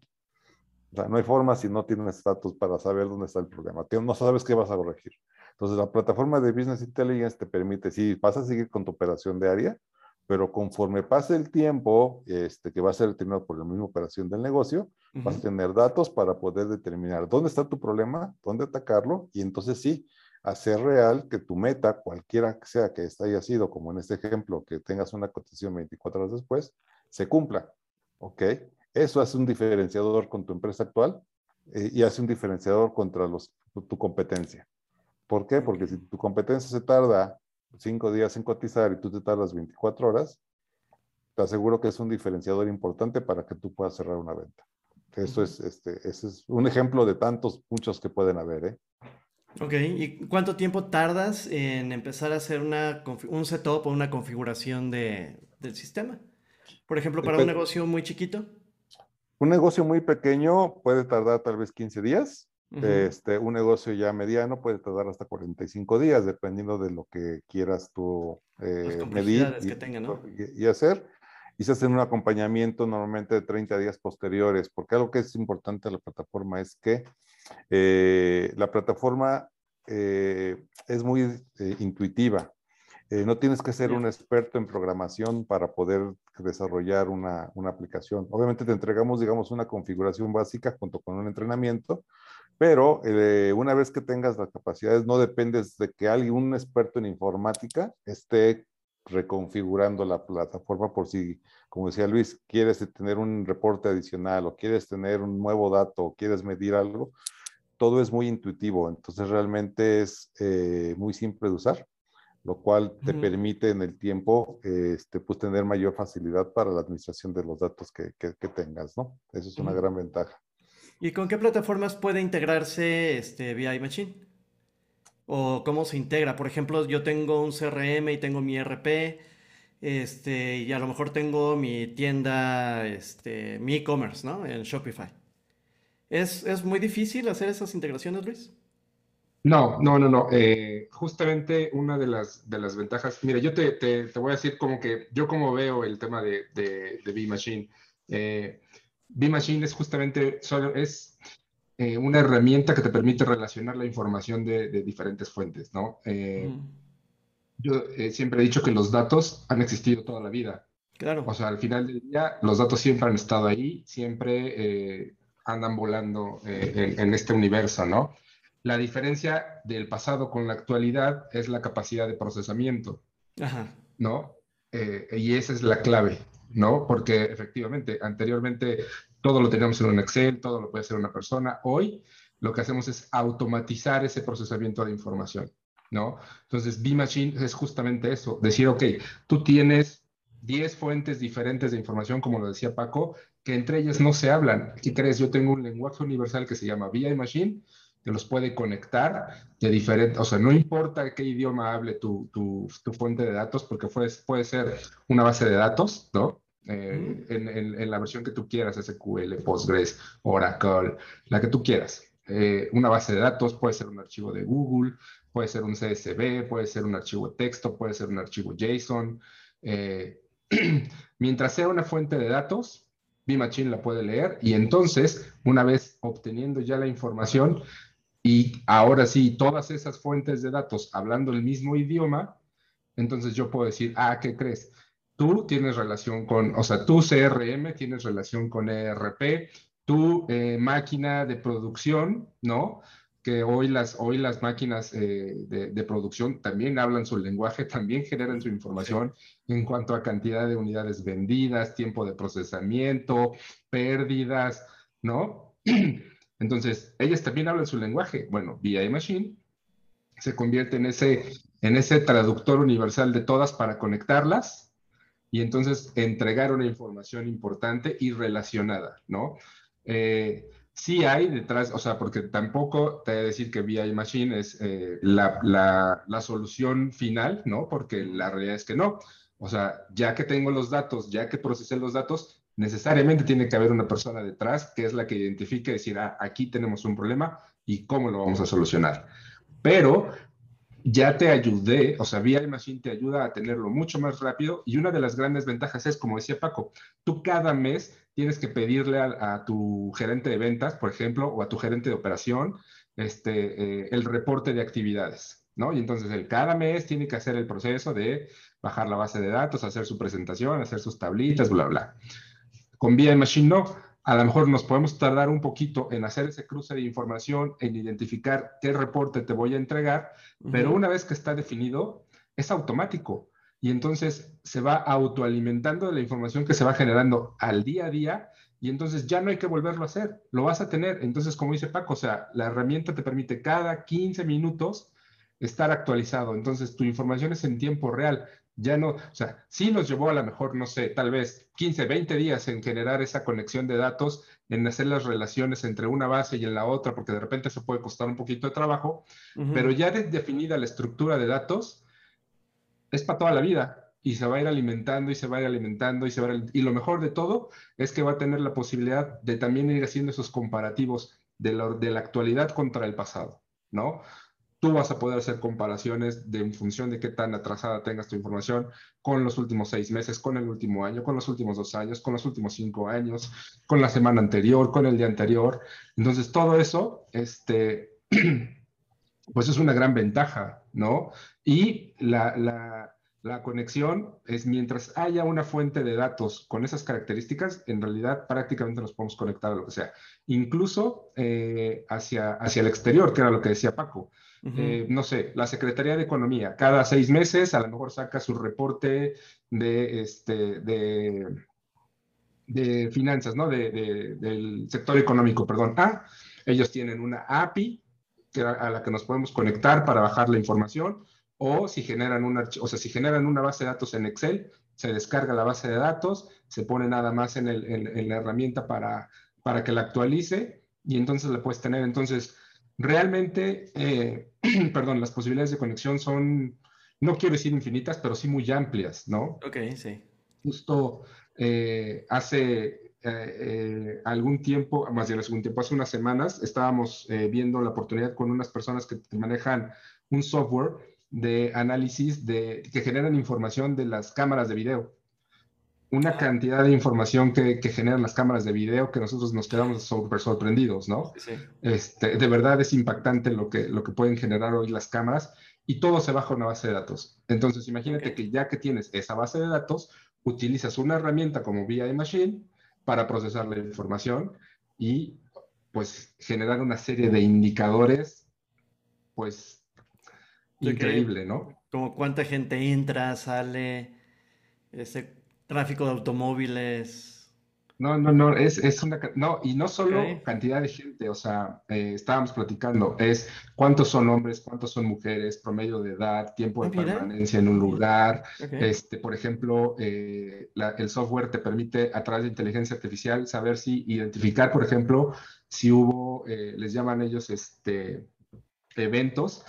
O sea, no hay forma si no tienes datos para saber dónde está el problema. No sabes qué vas a corregir. Entonces, la plataforma de Business Intelligence te permite, si vas a seguir con tu operación diaria, pero conforme pase el tiempo, este, que va a ser determinado por la misma operación del negocio, vas a tener datos para poder determinar dónde está tu problema, dónde atacarlo, y entonces sí, hacer real que tu meta, cualquiera que sea que haya sido, como en este ejemplo, que tengas una cotización 24 horas después, se cumpla. ¿Ok? Eso hace un diferenciador con tu empresa actual eh, y hace un diferenciador contra los, tu competencia. ¿Por qué? Porque si tu competencia se tarda cinco días en cotizar y tú te tardas 24 horas, te aseguro que es un diferenciador importante para que tú puedas cerrar una venta. Eso es, este, ese es un ejemplo de tantos, muchos que pueden haber. ¿eh? Ok, ¿y cuánto tiempo tardas en empezar a hacer una, un setup o una configuración de, del sistema? Por ejemplo, para un negocio muy chiquito. Un negocio muy pequeño puede tardar tal vez 15 días este, un negocio ya mediano puede tardar hasta 45 días, dependiendo de lo que quieras tú eh, medir y, hacer. Y se hace un acompañamiento normalmente de 30 días posteriores, porque algo que es importante de la plataforma es que eh, la plataforma eh, es muy intuitiva. no tienes que ser un experto en programación para poder desarrollar una, una, aplicación. Obviamente te entregamos, digamos, una configuración básica junto con un entrenamiento, pero eh, una vez que tengas las capacidades, no dependes de que alguien, un experto en informática, esté reconfigurando la plataforma por si, como decía Luis, quieres tener un reporte adicional o quieres tener un nuevo dato o quieres medir algo, todo es muy intuitivo, entonces realmente es eh, muy simple de usar, lo cual te permite en el tiempo este, pues tener mayor facilidad para la administración de los datos que, que, tengas, ¿no? Eso es una gran ventaja. ¿Y con qué plataformas puede integrarse este Machine? ¿O cómo se integra? Por ejemplo, yo tengo un CRM y tengo mi RP, este, y a lo mejor tengo mi tienda, este, mi e-commerce, ¿no? En Shopify. ¿Es, muy difícil hacer esas integraciones, Luis? No, no, no, no. Eh, justamente una de las, de las ventajas, mira, yo te, te, voy a decir como que yo como veo el tema de, de, de Machine. Eh, B-Machine es justamente, solo es eh, una herramienta que te permite relacionar la información de, diferentes fuentes, ¿no? Eh, yo eh, siempre he dicho que los datos han existido toda la vida. Claro. O sea, al final del día, los datos siempre han estado ahí, siempre andan volando en, en, este universo, ¿no? La diferencia del pasado con la actualidad es la capacidad de procesamiento, Ajá. ¿no? y esa es la clave. ¿No? Porque efectivamente, anteriormente todo lo teníamos en un Excel, todo lo puede hacer una persona. Hoy lo que hacemos es automatizar ese procesamiento de información, ¿no? Entonces, B-Machine es justamente eso, decir, ok, tú tienes 10 fuentes diferentes de información, como lo decía Paco, que entre ellas no se hablan. ¿Qué crees? Yo tengo un lenguaje universal que se llama VI Machine, que los puede conectar de diferentes, o sea, no importa qué idioma hable tu, tu, tu fuente de datos, porque puede, puede ser una base de datos, ¿no? Eh, en, en, la versión que tú quieras, SQL, Postgres, Oracle, la que tú quieras. Eh, una base de datos puede ser un archivo de Google, puede ser un CSV, puede ser un archivo de texto, puede ser un archivo JSON. Eh, mientras sea una fuente de datos, B-Machine la puede leer y entonces, una vez obteniendo ya la información y ahora sí, todas esas fuentes de datos hablando el mismo idioma, Entonces yo puedo decir, ah, ¿qué crees? Tú tienes relación con, o sea, tu CRM tienes relación con ERP, tu eh, máquina de producción, ¿no? que hoy las, hoy las máquinas eh, de, producción también hablan su lenguaje, también generan su información en cuanto a cantidad de unidades vendidas, tiempo de procesamiento, pérdidas, ¿no? Entonces, ellas también hablan su lenguaje. Bueno, VI Machine se convierte en ese, en ese traductor universal de todas para conectarlas y entonces entregar una información importante y relacionada, ¿no? Eh, sí hay detrás, o sea, porque tampoco te voy a decir que VI Machine es eh, la, la, la, solución final, ¿no? Porque la realidad es que no. O sea, ya que tengo los datos, ya que procesé los datos, necesariamente tiene que haber una persona detrás que es la que identifique decir, ah, aquí tenemos un problema y cómo lo vamos a solucionar. Pero ya te ayudé, o sea, VI Machine te ayuda a tenerlo mucho más rápido y una de las grandes ventajas es, como decía Paco, tú cada mes tienes que pedirle a, tu gerente de ventas, por ejemplo, o a tu gerente de operación, este, eh, el reporte de actividades, ¿no? Y entonces él cada mes tiene que hacer el proceso de bajar la base de datos, hacer su presentación, hacer sus tablitas, bla, bla. Con VI Machine no. A lo mejor nos podemos tardar un poquito en hacer ese cruce de información, en identificar qué reporte te voy a entregar, pero una vez que está definido, es automático y entonces se va autoalimentando de la información que se va generando al día a día y entonces ya no hay que volverlo a hacer, lo vas a tener. Entonces, como dice Paco, o sea, la herramienta te permite cada 15 minutos estar actualizado. Entonces, tu información es en tiempo real. Ya no, o sea, sí nos llevó a lo mejor, no sé, tal vez 15, 20 días en generar esa conexión de datos, en hacer las relaciones entre una base y en la otra, porque de repente se puede costar un poquito de trabajo, pero ya definida la estructura de datos, es para toda la vida y se va a ir alimentando y se va a ir alimentando y se va a ir, y lo mejor de todo es que va a tener la posibilidad de también ir haciendo esos comparativos de la, de la actualidad contra el pasado, ¿no? Tú vas a poder hacer comparaciones de, en función de qué tan atrasada tengas tu información con los últimos seis meses, con el último año, con los últimos dos años, con los últimos cinco años, con la semana anterior, con el día anterior. Entonces, todo eso, este, pues es una gran ventaja, ¿no? Y la, la, conexión es mientras haya una fuente de datos con esas características, en realidad prácticamente nos podemos conectar a lo que sea, incluso eh, hacia, hacia el exterior, que era lo que decía Paco. Eh, no sé, la Secretaría de Economía, cada seis meses a lo mejor saca su reporte de, este, de, de finanzas, ¿no? De, del sector económico, perdón. Ah, ellos tienen una API a la que nos podemos conectar para bajar la información, o si generan una, o sea, si generan una base de datos en Excel, se descarga la base de datos, se pone nada más en, el, en, la herramienta para, para que la actualice y entonces la puedes tener. Entonces, realmente, eh, perdón, las posibilidades de conexión son, no quiero decir infinitas, pero sí muy amplias, ¿no? Ok, sí. Justo eh, hace, eh, eh, algún tiempo, más bien hace algún tiempo, hace unas semanas, estábamos eh, viendo la oportunidad con unas personas que, manejan un software de análisis de, que generan información de las cámaras de video. Una cantidad de información que, que, generan las cámaras de video que nosotros nos quedamos súper sorprendidos, ¿no? Sí. Este, de verdad es impactante lo que, lo que pueden generar hoy las cámaras y todo se baja una base de datos. Entonces, imagínate que ya que tienes esa base de datos, utilizas una herramienta como VI Machine para procesar la información y pues generar una serie de indicadores, pues increíble, ¿no? Como cuánta gente entra, sale, ese tráfico de automóviles, no, no, no, es, es una, no, y no solo cantidad de gente, o sea, eh, estábamos platicando, es cuántos son hombres, cuántos son mujeres, promedio de edad, tiempo de ah, permanencia en un lugar, este, por ejemplo, eh, el software te permite a través de inteligencia artificial saber si identificar, por ejemplo, si hubo, eh, les llaman ellos, este, eventos,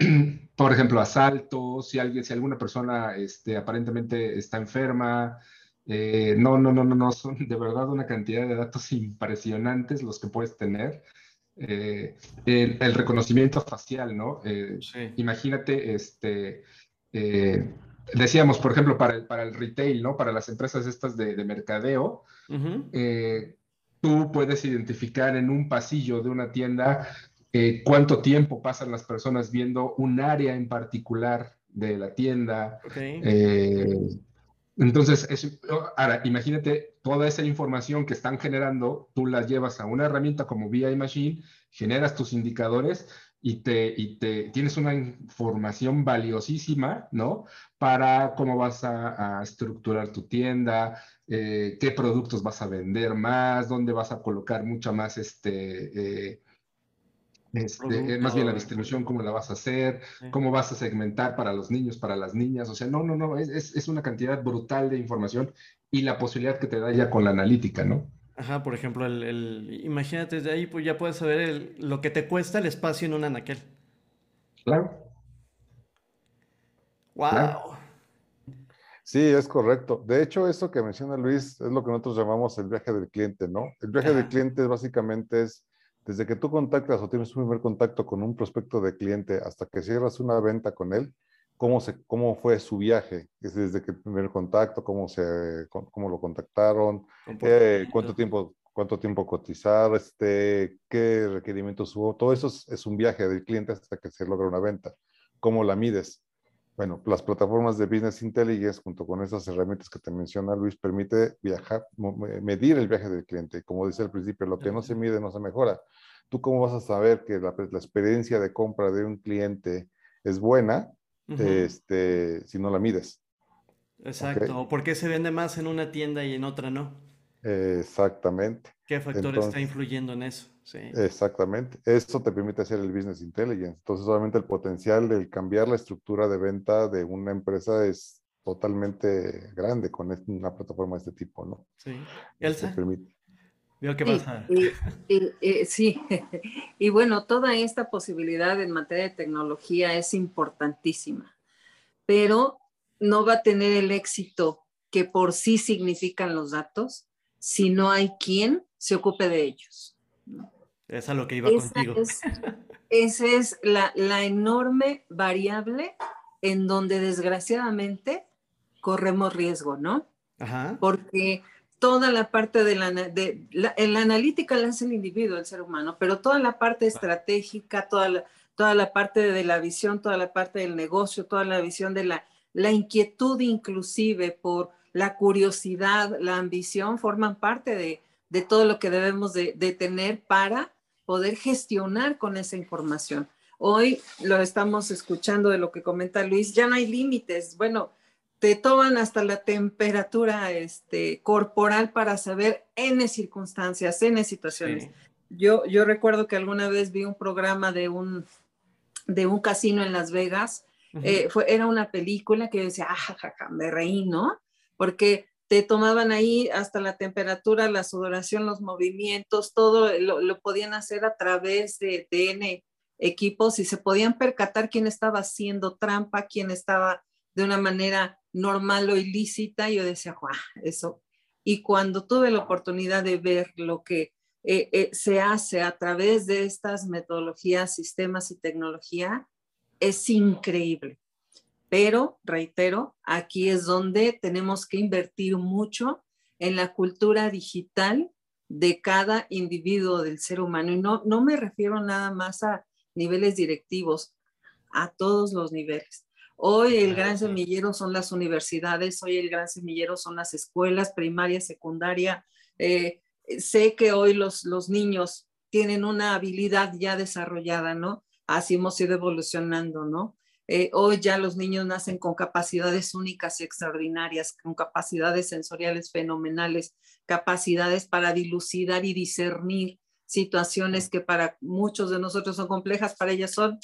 por ejemplo, asaltos, si alguien, si alguna persona, este, aparentemente está enferma, eh, no, no, no, no, no, son de verdad una cantidad de datos impresionantes los que puedes tener. Eh, el, reconocimiento facial, ¿no? Eh, imagínate, este, decíamos, por ejemplo, para el, para el retail, ¿no? Para las empresas estas de, mercadeo, tú puedes identificar en un pasillo de una tienda cuánto tiempo pasan las personas viendo un área en particular de la tienda. Eh, entonces, ahora, imagínate toda esa información que están generando, tú la llevas a una herramienta como VI Machine, generas tus indicadores y te, y te tienes una información valiosísima, ¿no? Para cómo vas a, estructurar tu tienda, eh, qué productos vas a vender más, dónde vas a colocar mucha más este, eh, este, más bien la distribución, cómo la vas a hacer, cómo vas a segmentar para los niños, para las niñas. O sea, no, no, no, es, es, una cantidad brutal de información y la posibilidad que te da ya con la analítica, ¿no? Ajá, por ejemplo, el, el imagínate desde ahí, pues ya puedes saber el, lo que te cuesta el espacio en un anaquel. Claro. Wow. Sí, es correcto. De hecho, eso que menciona Luis es lo que nosotros llamamos el viaje del cliente, ¿no? El viaje del cliente básicamente es desde que tú contactas o tienes un primer contacto con un prospecto de cliente hasta que cierras una venta con él, cómo, se, cómo fue su viaje, desde que el primer contacto, cómo, se, cómo lo contactaron, eh, cuánto tiempo cuánto tiempo cotizar, este, qué requerimientos hubo, todo eso es, es, un viaje del cliente hasta que se logra una venta. ¿Cómo la mides? Bueno, las plataformas de Business Intelligence, junto con esas herramientas que te menciona Luis, permite viajar, medir el viaje del cliente. Como dice al principio, lo que no se mide no se mejora. ¿Tú cómo vas a saber que la, experiencia de compra de un cliente es buena este, si no la mides? Exacto. ¿O por qué se vende más en una tienda y en otra no? Exactamente. ¿Qué factor está influyendo en eso? Exactamente. Eso te permite hacer el business intelligence. Entonces, obviamente el potencial de cambiar la estructura de venta de una empresa es totalmente grande con una plataforma de este tipo, ¿no? Sí. Elsa. Permite. qué pasa? sí, y bueno, toda esta posibilidad en materia de tecnología es importantísima, pero no va a tener el éxito que por sí significan los datos si no hay quien se ocupe de ellos. Es a lo que iba contigo. esa es la, enorme variable en donde desgraciadamente corremos riesgo, ¿no? Ajá. Porque toda la parte de la, de, la, analítica la hace el individuo, el ser humano, pero toda la parte estratégica, toda la, toda la parte de la visión, toda la parte del negocio, toda la visión de la, la inquietud inclusive por la curiosidad, la ambición, forman parte de, de todo lo que debemos de, de, tener para poder gestionar con esa información. Hoy lo estamos escuchando de lo que comenta Luis, ya no hay límites. Bueno, te toman hasta la temperatura este, corporal para saber N circunstancias, N situaciones. Yo, yo recuerdo que alguna vez vi un programa de un, de un casino en Las Vegas. Eh, fue, era una película que yo decía, ah, me reí, ¿no? Porque te tomaban ahí hasta la temperatura, la sudoración, los movimientos, todo lo, podían hacer a través de TN equipos y se podían percatar quién estaba haciendo trampa, quién estaba de una manera normal o ilícita. Yo decía, ¡guau! Eso. Y cuando tuve la oportunidad de ver lo que eh, eh, se hace a través de estas metodologías, sistemas y tecnología, es increíble. Pero, reitero, aquí es donde tenemos que invertir mucho en la cultura digital de cada individuo del ser humano. Y no, no me refiero nada más a niveles directivos, a todos los niveles. Hoy el gran semillero son las universidades, hoy el gran semillero son las escuelas primaria, secundaria. Eh, sé que hoy los, los niños tienen una habilidad ya desarrollada, ¿no? Así hemos ido evolucionando, ¿no? Eh, hoy ya los niños nacen con capacidades únicas y extraordinarias, con capacidades sensoriales fenomenales, capacidades para dilucidar y discernir situaciones que para muchos de nosotros son complejas, para ellas son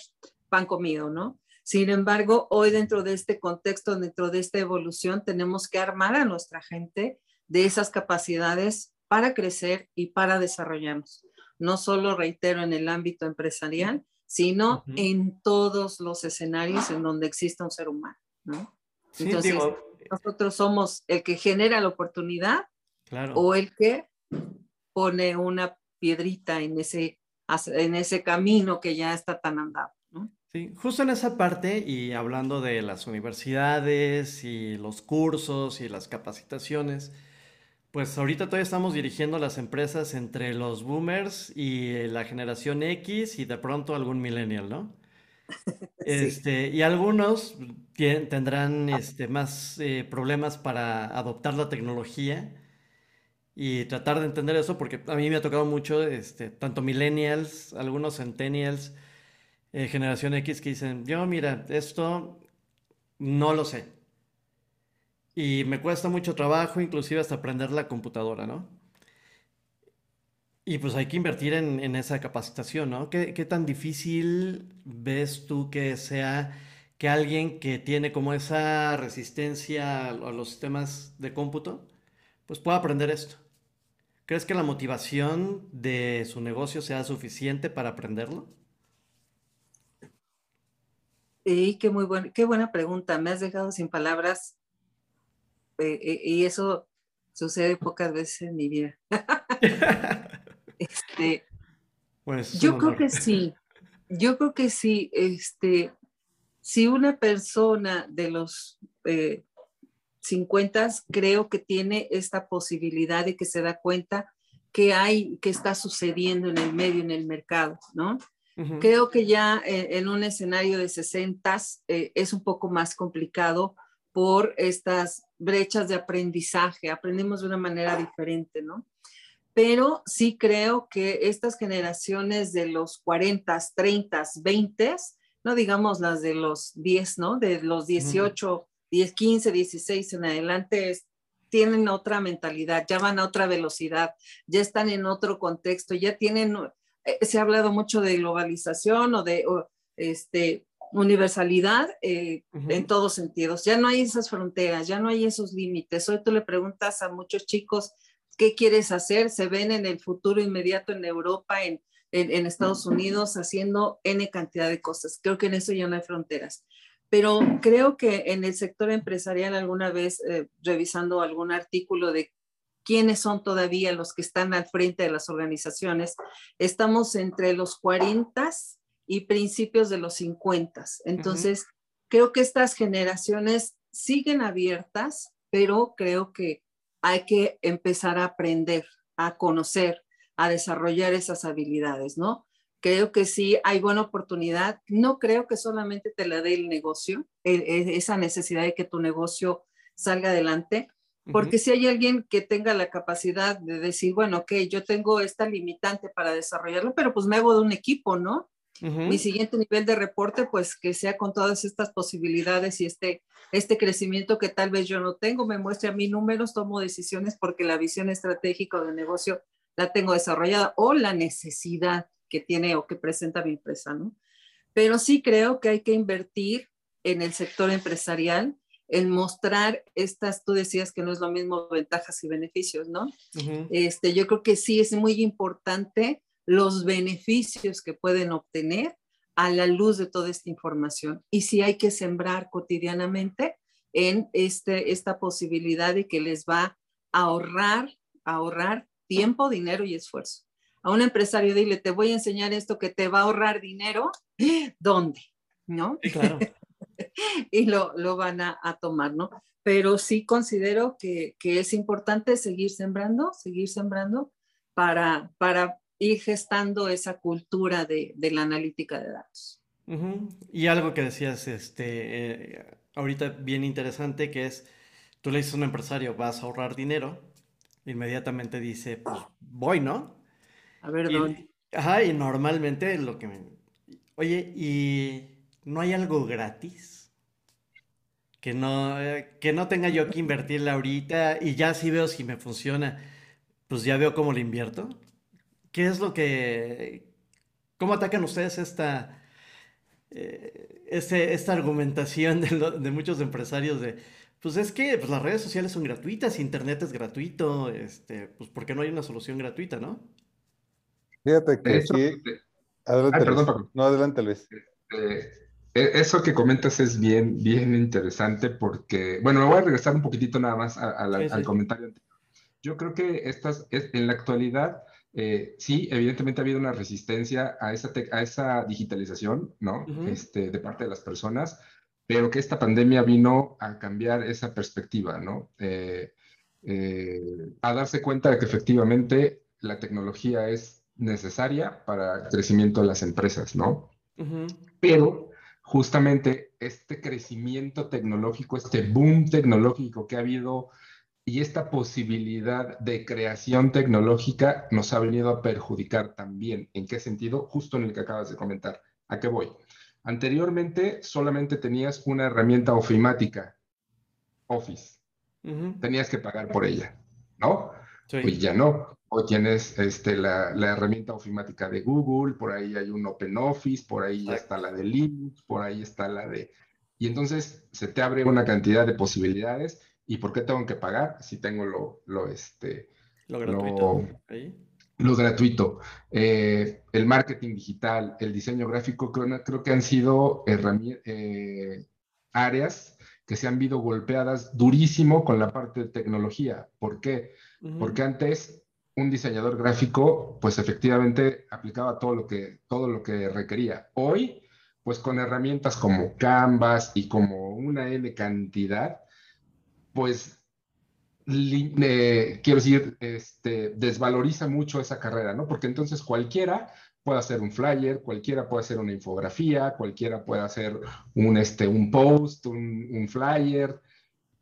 pan comido, ¿no? Sin embargo, hoy dentro de este contexto, dentro de esta evolución, tenemos que armar a nuestra gente de esas capacidades para crecer y para desarrollarnos. No solo, reitero, en el ámbito empresarial, sino en todos los escenarios en donde exista un ser humano, ¿no? Entonces, nosotros somos el que genera la oportunidad o el que pone una piedrita en ese, en ese camino que ya está tan andado. ¿no? Sí, justo en esa parte y hablando de las universidades y los cursos y las capacitaciones, pues ahorita todavía estamos dirigiendo las empresas entre los boomers y la generación X y de pronto algún millennial, ¿no? Este, Y algunos tendrán este, más eh, problemas para adoptar la tecnología y tratar de entender eso, porque a mí me ha tocado mucho, este, tanto millennials, algunos centennials, eh, generación X, que dicen, yo mira, esto no lo sé. Y me cuesta mucho trabajo, inclusive hasta aprender la computadora, ¿no? Y pues hay que invertir en, esa capacitación, ¿no? ¿Qué, tan difícil ves tú que sea que alguien que tiene como esa resistencia a los sistemas de cómputo, pues pueda aprender esto? ¿Crees que la motivación de su negocio sea suficiente para aprenderlo? Y qué muy qué buena pregunta. Me has dejado sin palabras eh, eh, y eso sucede pocas veces en mi vida. este, yo creo que sí. Yo creo que sí. Este, si una persona de los eh, 50 creo que tiene esta posibilidad de que se da cuenta que hay, que está sucediendo en el medio, en el mercado, ¿no? Creo que ya eh, en un escenario de 60 eh, es un poco más complicado por estas brechas de aprendizaje, aprendemos de una manera diferente, ¿no? Pero sí creo que estas generaciones de los 40, 30, 20, no digamos las de los 10, ¿no? De los 18, 10, 15, 16 en adelante, tienen otra mentalidad, ya van a otra velocidad, ya están en otro contexto, ya tienen eh, se ha hablado mucho de globalización o de este, universalidad eh, en todos sentidos. Ya no hay esas fronteras, ya no hay esos límites. Hoy tú le preguntas a muchos chicos, ¿qué quieres hacer? Se ven en el futuro inmediato en Europa, en, en, Estados Unidos, haciendo N cantidad de cosas. Creo que en eso ya no hay fronteras. Pero creo que en el sector empresarial alguna vez, eh, revisando algún artículo de quiénes son todavía los que están al frente de las organizaciones. Estamos entre los 40 y principios de los 50. Entonces, creo que estas generaciones siguen abiertas, pero creo que hay que empezar a aprender, a conocer, a desarrollar esas habilidades, ¿no? Creo que sí hay buena oportunidad. No creo que solamente te la dé el negocio, e, e, esa necesidad de que tu negocio salga adelante, porque si hay alguien que tenga la capacidad de decir, bueno, ok, yo tengo esta limitante para desarrollarlo, pero pues me hago de un equipo, ¿no? Mi siguiente nivel de reporte, pues que sea con todas estas posibilidades y este, este crecimiento que tal vez yo no tengo, me muestre a mí números, tomo decisiones porque la visión estratégica de negocio la tengo desarrollada o la necesidad que tiene o que presenta mi empresa, ¿no? Pero sí creo que hay que invertir en el sector empresarial el mostrar estas, tú decías que no es lo mismo ventajas y beneficios, ¿no? este, yo creo que sí es muy importante los beneficios que pueden obtener a la luz de toda esta información. Y sí hay que sembrar cotidianamente en este, esta posibilidad de que les va a ahorrar, ahorrar tiempo, dinero y esfuerzo. A un empresario dile, te voy a enseñar esto que te va a ahorrar dinero, ¿dónde? ¿No? claro. y lo, lo van a, a, tomar, ¿no? Pero sí considero que, que, es importante seguir sembrando, seguir sembrando para, para ir gestando esa cultura de, de la analítica de datos. Y algo que decías, este, eh, ahorita bien interesante, que es, tú le dices a un empresario, vas a ahorrar dinero, inmediatamente dice, pues voy, ¿no? A ver, ¿dónde? Ajá, y normalmente lo que me... Oye, ¿y no hay algo gratis? Que no, eh, que no tenga yo que invertirla ahorita y ya si veo si me funciona, pues ya veo cómo le invierto. ¿Qué es lo que... ¿Cómo atacan ustedes esta, eh, este, esta argumentación de, muchos empresarios de, pues es que pues las redes sociales son gratuitas, internet es gratuito, este, pues ¿por qué no hay una solución gratuita, no? Fíjate que sí. Adelante, perdón, No, adelante, Luis. Eh, e, eso que comentas es bien, bien interesante porque, bueno, me voy a regresar un poquitito nada más al comentario anterior. Yo creo que estas, en la actualidad, eh, sí, evidentemente ha habido una resistencia a esa, a esa digitalización, ¿no? este, de parte de las personas, pero que esta pandemia vino a cambiar esa perspectiva, ¿no? Eh, eh, a darse cuenta de que efectivamente la tecnología es necesaria para el crecimiento de las empresas, ¿no? Pero justamente este crecimiento tecnológico, este boom tecnológico que ha habido y esta posibilidad de creación tecnológica nos ha venido a perjudicar también. ¿En qué sentido? Justo en el que acabas de comentar. ¿A qué voy? Anteriormente solamente tenías una herramienta ofimática, Office. Tenías que pagar por ella, ¿no? Sí. Pues ya no. Hoy tienes este, la, herramienta ofimática de Google, por ahí hay un OpenOffice, por ahí ya está la de Linux, por ahí está la de... Y entonces se te abre una cantidad de posibilidades. ¿Y por qué tengo que pagar si tengo lo, lo, este, lo gratuito? Lo, gratuito. Eh, el marketing digital, el diseño gráfico, creo, creo que han sido eh, áreas que se han visto golpeadas durísimo con la parte de tecnología. ¿Por qué? Porque antes un diseñador gráfico, pues efectivamente aplicaba todo lo que, todo lo que requería. Hoy, pues con herramientas como Canvas y como una N cantidad, pues quiero decir, este, desvaloriza mucho esa carrera, ¿no? Porque entonces cualquiera puede hacer un flyer, cualquiera puede hacer una infografía, cualquiera puede hacer un, este, un post, un, un flyer,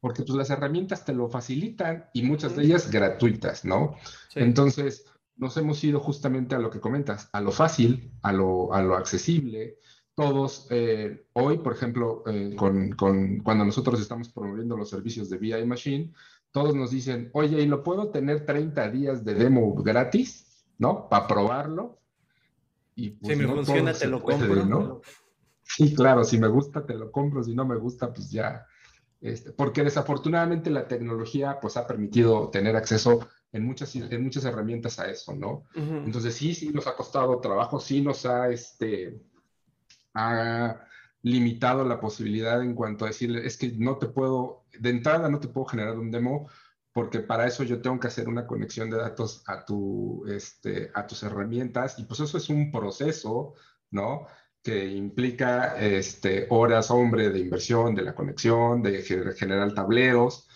porque pues las herramientas te lo facilitan y muchas de ellas gratuitas, ¿no? Entonces, nos hemos ido justamente a lo que comentas, a lo fácil, a lo, a lo accesible. Todos, eh, hoy, por ejemplo, eh, con, con, cuando nosotros estamos promoviendo los servicios de VI Machine, todos nos dicen, oye, ¿y lo puedo tener 30 días de demo gratis? ¿No? Para probarlo. Y pues, si me funciona, te lo compro. ¿no? Sí, claro, si me gusta, te lo compro, si no me gusta, pues ya, este, porque desafortunadamente la tecnología pues ha permitido tener acceso en muchas, en muchas herramientas a eso, ¿no? Entonces sí, sí nos ha costado trabajo, sí nos ha, este, ha limitado la posibilidad en cuanto a decirle, es que no te puedo, de entrada no te puedo generar un demo porque para eso yo tengo que hacer una conexión de datos a, tu, este, a tus herramientas y pues eso es un proceso, ¿no? que implica este, horas, hombre, de inversión, de la conexión, de generar tableros.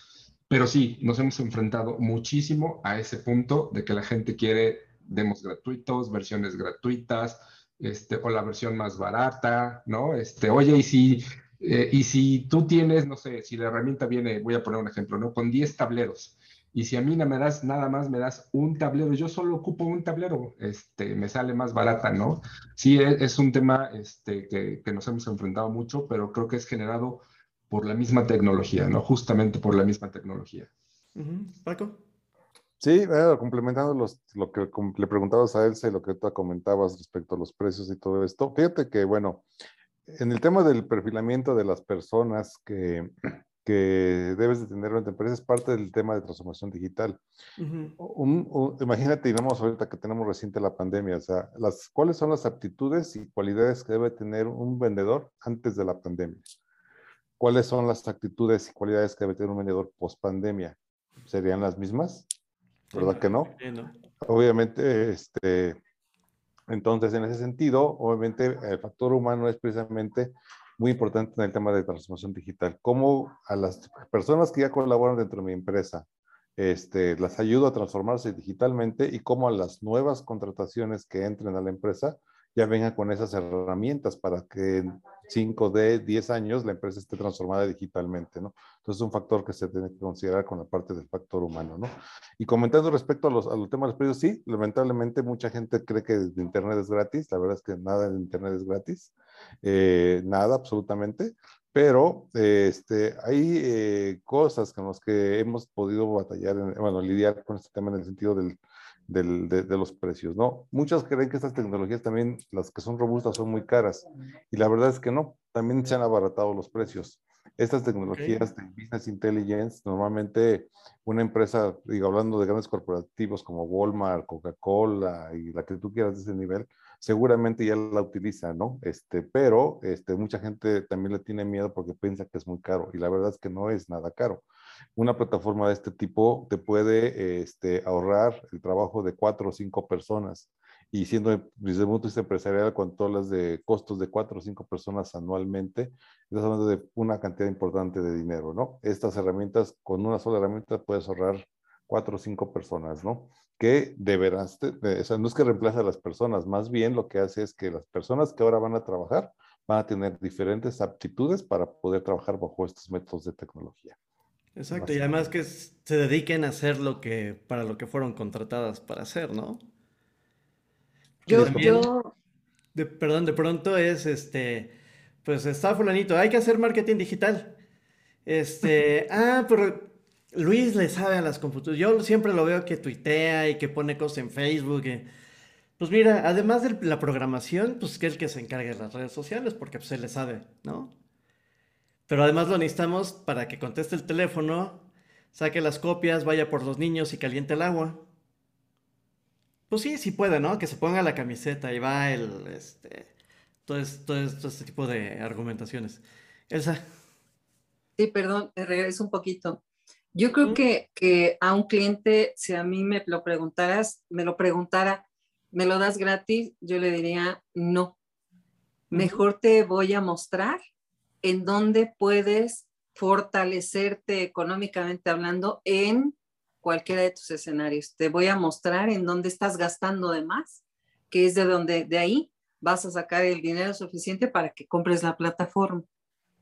Pero sí, nos hemos enfrentado muchísimo a ese punto de que la gente quiere demos gratuitos, versiones gratuitas, este, o la versión más barata, ¿no? Este, oye, y si, eh, y si tú tienes, no sé, si la herramienta viene, voy a poner un ejemplo, ¿no? Con 10 tableros y si a mí no me das nada más, me das un tablero, yo solo ocupo un tablero, este, me sale más barata, ¿no? Sí, e, es, un tema este, que, que, nos hemos enfrentado mucho, pero creo que es generado por la misma tecnología, ¿no? Justamente por la misma tecnología. Paco. Sí, complementando los, lo que le preguntabas a Elsa y lo que tú comentabas respecto a los precios y todo esto, fíjate que, bueno, en el tema del perfilamiento de las personas que que debes de tener en tu empresa es parte del tema de transformación digital. imagínate, y vamos ahorita que tenemos reciente la pandemia, o sea, las, ¿cuáles son las aptitudes y cualidades que debe tener un vendedor antes de la pandemia? ¿Cuáles son las actitudes y cualidades que debe tener un vendedor post pandemia? ¿Serían las mismas? ¿Verdad que no? Obviamente, este, entonces en ese sentido, obviamente el factor humano es precisamente muy importante en el tema de transformación digital. Cómo a las personas que ya colaboran dentro de mi empresa, este, las ayudo a transformarse digitalmente y cómo a las nuevas contrataciones que entren a la empresa ya vengan con esas herramientas para que 5, de 10 años la empresa esté transformada digitalmente, ¿no? Entonces es un factor que se tiene que considerar con la parte del factor humano, ¿no? Y comentando respecto a los, a los temas de los precios, sí, lamentablemente mucha gente cree que Internet es gratis, la verdad es que nada de Internet es gratis, eh, nada absolutamente, pero este, hay eh, cosas con las que hemos podido batallar, bueno, lidiar con este tema en el sentido del, de, los precios, ¿no? Muchos creen que estas tecnologías también, las que son robustas, son muy caras. Y la verdad es que no, también se han abaratado los precios. Estas tecnologías de business intelligence, normalmente una empresa, digo, hablando de grandes corporativos como Walmart, Coca-Cola y la que tú quieras de ese nivel, seguramente ya la utiliza, ¿no? Este, pero este, mucha gente también le tiene miedo porque piensa que es muy caro y la verdad es que no es nada caro una plataforma de este tipo te puede este, ahorrar el trabajo de cuatro o cinco personas. Y siendo desde el punto de vista empresarial, con todas las de costos de cuatro o cinco personas anualmente, estás hablando de una cantidad importante de dinero, ¿no? Estas herramientas, con una sola herramienta puedes ahorrar cuatro o cinco personas, ¿no? Que deberás, o sea, no es que reemplace a las personas, más bien lo que hace es que las personas que ahora van a trabajar van a tener diferentes aptitudes para poder trabajar bajo estos métodos de tecnología. Exacto, y además que se dediquen a hacer lo que, para lo que fueron contratadas para hacer, ¿no? Yo, yo... De, perdón, de pronto es este, pues está fulanito, hay que hacer marketing digital. Este, ah, pero Luis le sabe a las computadoras. Yo siempre lo veo que tuitea y que pone cosas en Facebook. Pues mira, además de la programación, pues que es el que se encargue de las redes sociales, porque pues él le sabe, ¿no? Pero además lo necesitamos para que conteste el teléfono, saque las copias, vaya por los niños y caliente el agua. Pues sí, sí puede, ¿no? Que se ponga la camiseta y va el, este, todo, este tipo de argumentaciones. Elsa. Sí, perdón, regreso un poquito. Yo creo que, que a un cliente, si a mí me lo preguntaras, me lo preguntara, ¿me lo das gratis? Yo le diría, no. Mejor te voy a mostrar en dónde puedes fortalecerte económicamente hablando en cualquiera de tus escenarios. Te voy a mostrar en dónde estás gastando de más, que es de donde de ahí vas a sacar el dinero suficiente para que compres la plataforma.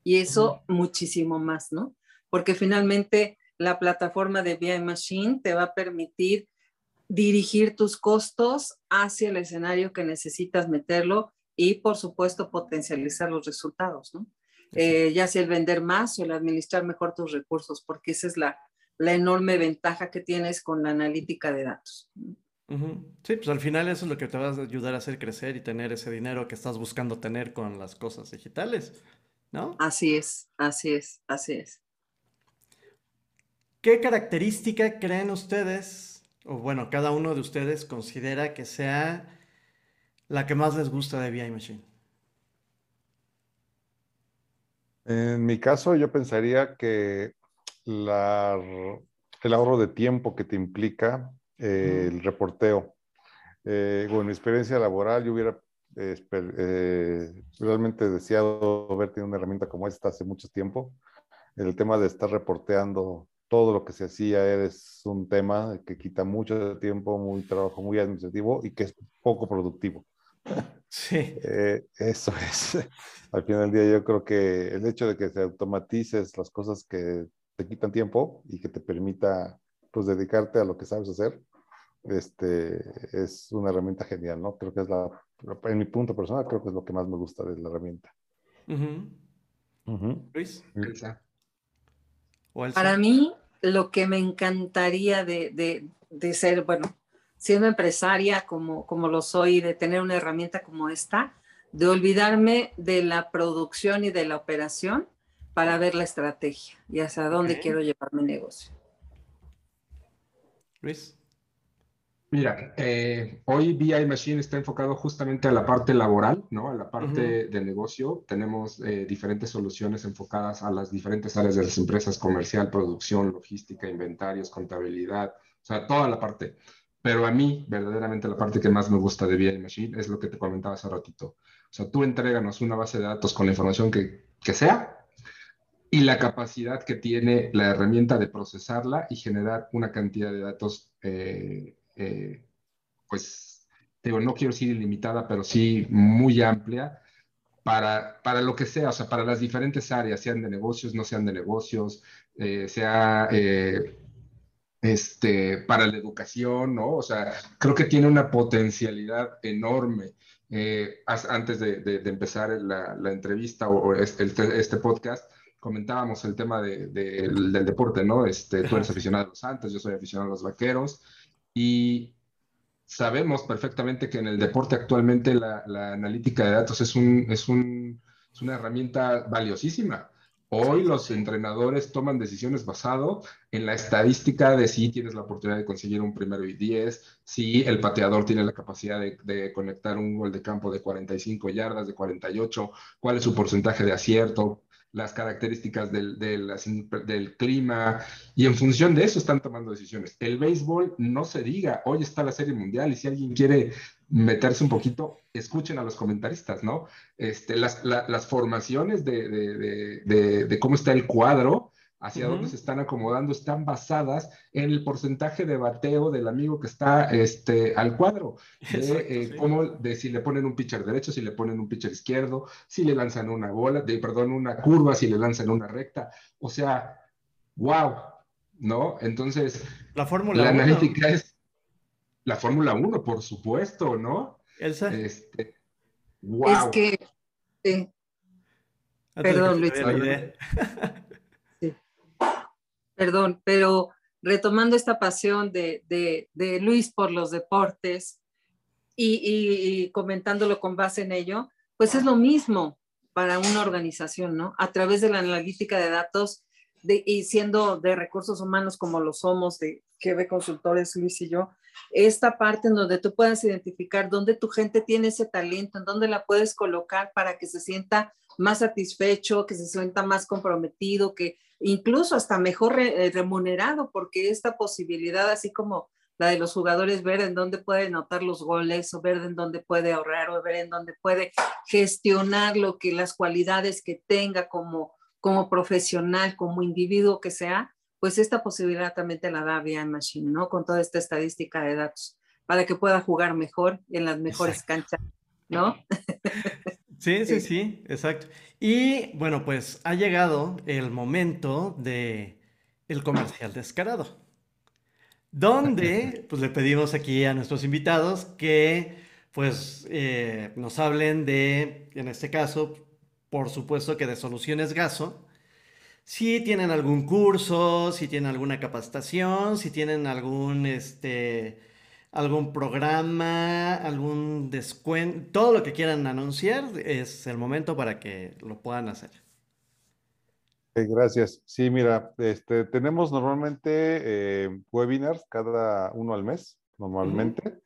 Y eso muchísimo más, ¿no? Porque finalmente la plataforma de BI Machine te va a permitir dirigir tus costos hacia el escenario que necesitas meterlo y, por supuesto, potencializar los resultados, ¿no? Eh, ya sea el vender más o el administrar mejor tus recursos, porque esa es la, la enorme ventaja que tienes con la analítica de datos. Sí, pues al final eso es lo que te va a ayudar a hacer crecer y tener ese dinero que estás buscando tener con las cosas digitales, ¿no? Así es, así es, así es. ¿Qué característica creen ustedes, o bueno, cada uno de ustedes considera que sea la que más les gusta de BI Machine? En mi caso, yo pensaría que la, el ahorro de tiempo que te implica eh, el reporteo. Eh, con mi experiencia laboral, yo hubiera eh, realmente deseado haber tenido una herramienta como esta hace mucho tiempo. El tema de estar reporteando todo lo que se hacía es un tema que quita mucho tiempo, muy trabajo muy administrativo y que es poco productivo. Sí. Eh, eso es. Al final del día yo creo que el hecho de que se automatices las cosas que te quitan tiempo y que te permita pues dedicarte a lo que sabes hacer, este, es una herramienta genial, ¿no? Creo que es la, en mi punto personal, creo que es lo que más me gusta de la herramienta. Luis. Para mí, lo que me encantaría de, de, de, ser, bueno, siendo empresaria como, como lo soy, de tener una herramienta como esta, de olvidarme de la producción y de la operación para ver la estrategia y hacia dónde quiero llevar mi negocio. Luis. Mira, eh, hoy BI Machine está enfocado justamente a la parte laboral, ¿no? A la parte de negocio. Tenemos eh, diferentes soluciones enfocadas a las diferentes áreas de las empresas, comercial, producción, logística, inventarios, contabilidad, o sea, toda la parte. Pero a mí, verdaderamente, la parte que más me gusta de BI Machine es lo que te comentaba hace ratito. O sea, tú entréganos una base de datos con la información que, que sea y la capacidad que tiene la herramienta de procesarla y generar una cantidad de datos eh, eh, pues, digo, no quiero decir ilimitada, pero sí muy amplia para, para lo que sea, o sea, para las diferentes áreas, sean de negocios, no sean de negocios, eh, sea eh, este, para la educación, ¿no? O sea, creo que tiene una potencialidad enorme. antes de, de, empezar la, la, entrevista o, este, este, podcast, comentábamos el tema de, del, del, deporte, ¿no? Este, tú eres aficionado a los Santos, yo soy aficionado a los Vaqueros, y sabemos perfectamente que en el deporte actualmente la, analítica de datos es, un, es, un, es, una herramienta valiosísima. Hoy los entrenadores toman decisiones basado en la estadística de si tienes la oportunidad de conseguir un primero y 10, si el pateador tiene la capacidad de, de, conectar un gol de campo de 45 yardas, de 48, cuál es su porcentaje de acierto, las características del, del, clima, y en función de eso están tomando decisiones. El béisbol, no se diga, hoy está la Serie Mundial, y si alguien quiere meterse un poquito, escuchen a los comentaristas, ¿no? Este, las, las formaciones de, de, de, cómo está el cuadro, hacia dónde se están acomodando, están basadas en el porcentaje de bateo del amigo que está este, al cuadro, de, eh, cómo, de si le ponen un pitcher derecho, si le ponen un pitcher izquierdo, si le lanzan una bola, de, perdón, una curva, si le lanzan una recta. O sea, wow, ¿no? Entonces, la fórmula La analítica es la Fórmula 1, por supuesto, ¿no? Elsa. Este, wow. Es que, Perdón, Luis. Perdón, pero retomando esta pasión de, Luis por los deportes y, comentándolo con base en ello, pues es lo mismo para una organización, ¿no? A través de la analítica de datos y siendo de recursos humanos como lo somos, de ve Consultores, Luis y yo, esta parte en donde tú puedas identificar dónde tu gente tiene ese talento, en dónde la puedes colocar para que se sienta más satisfecho, que se sienta más comprometido, que incluso hasta mejor eh, remunerado, porque esta posibilidad, así como la de los jugadores, ver en dónde puede notar los goles, o ver en dónde puede ahorrar, o ver en dónde puede gestionar lo que las cualidades que tenga como, como profesional, como individuo que sea, pues esta posibilidad también te la da vía Machine, ¿no? Con toda esta estadística de datos, para que pueda jugar mejor en las mejores canchas, ¿no? Sí, sí, sí, exacto. Y bueno, pues ha llegado el momento de el comercial descarado, donde pues le pedimos aquí a nuestros invitados que pues eh, nos hablen de, en este caso, por supuesto que de soluciones gaso, si tienen algún curso, si tienen alguna capacitación, si tienen algún, este, algún programa, algún descuento, todo lo que quieran anunciar, es el momento para que lo puedan hacer. Gracias. Sí, mira, este, tenemos normalmente eh, webinars cada uno al mes, normalmente.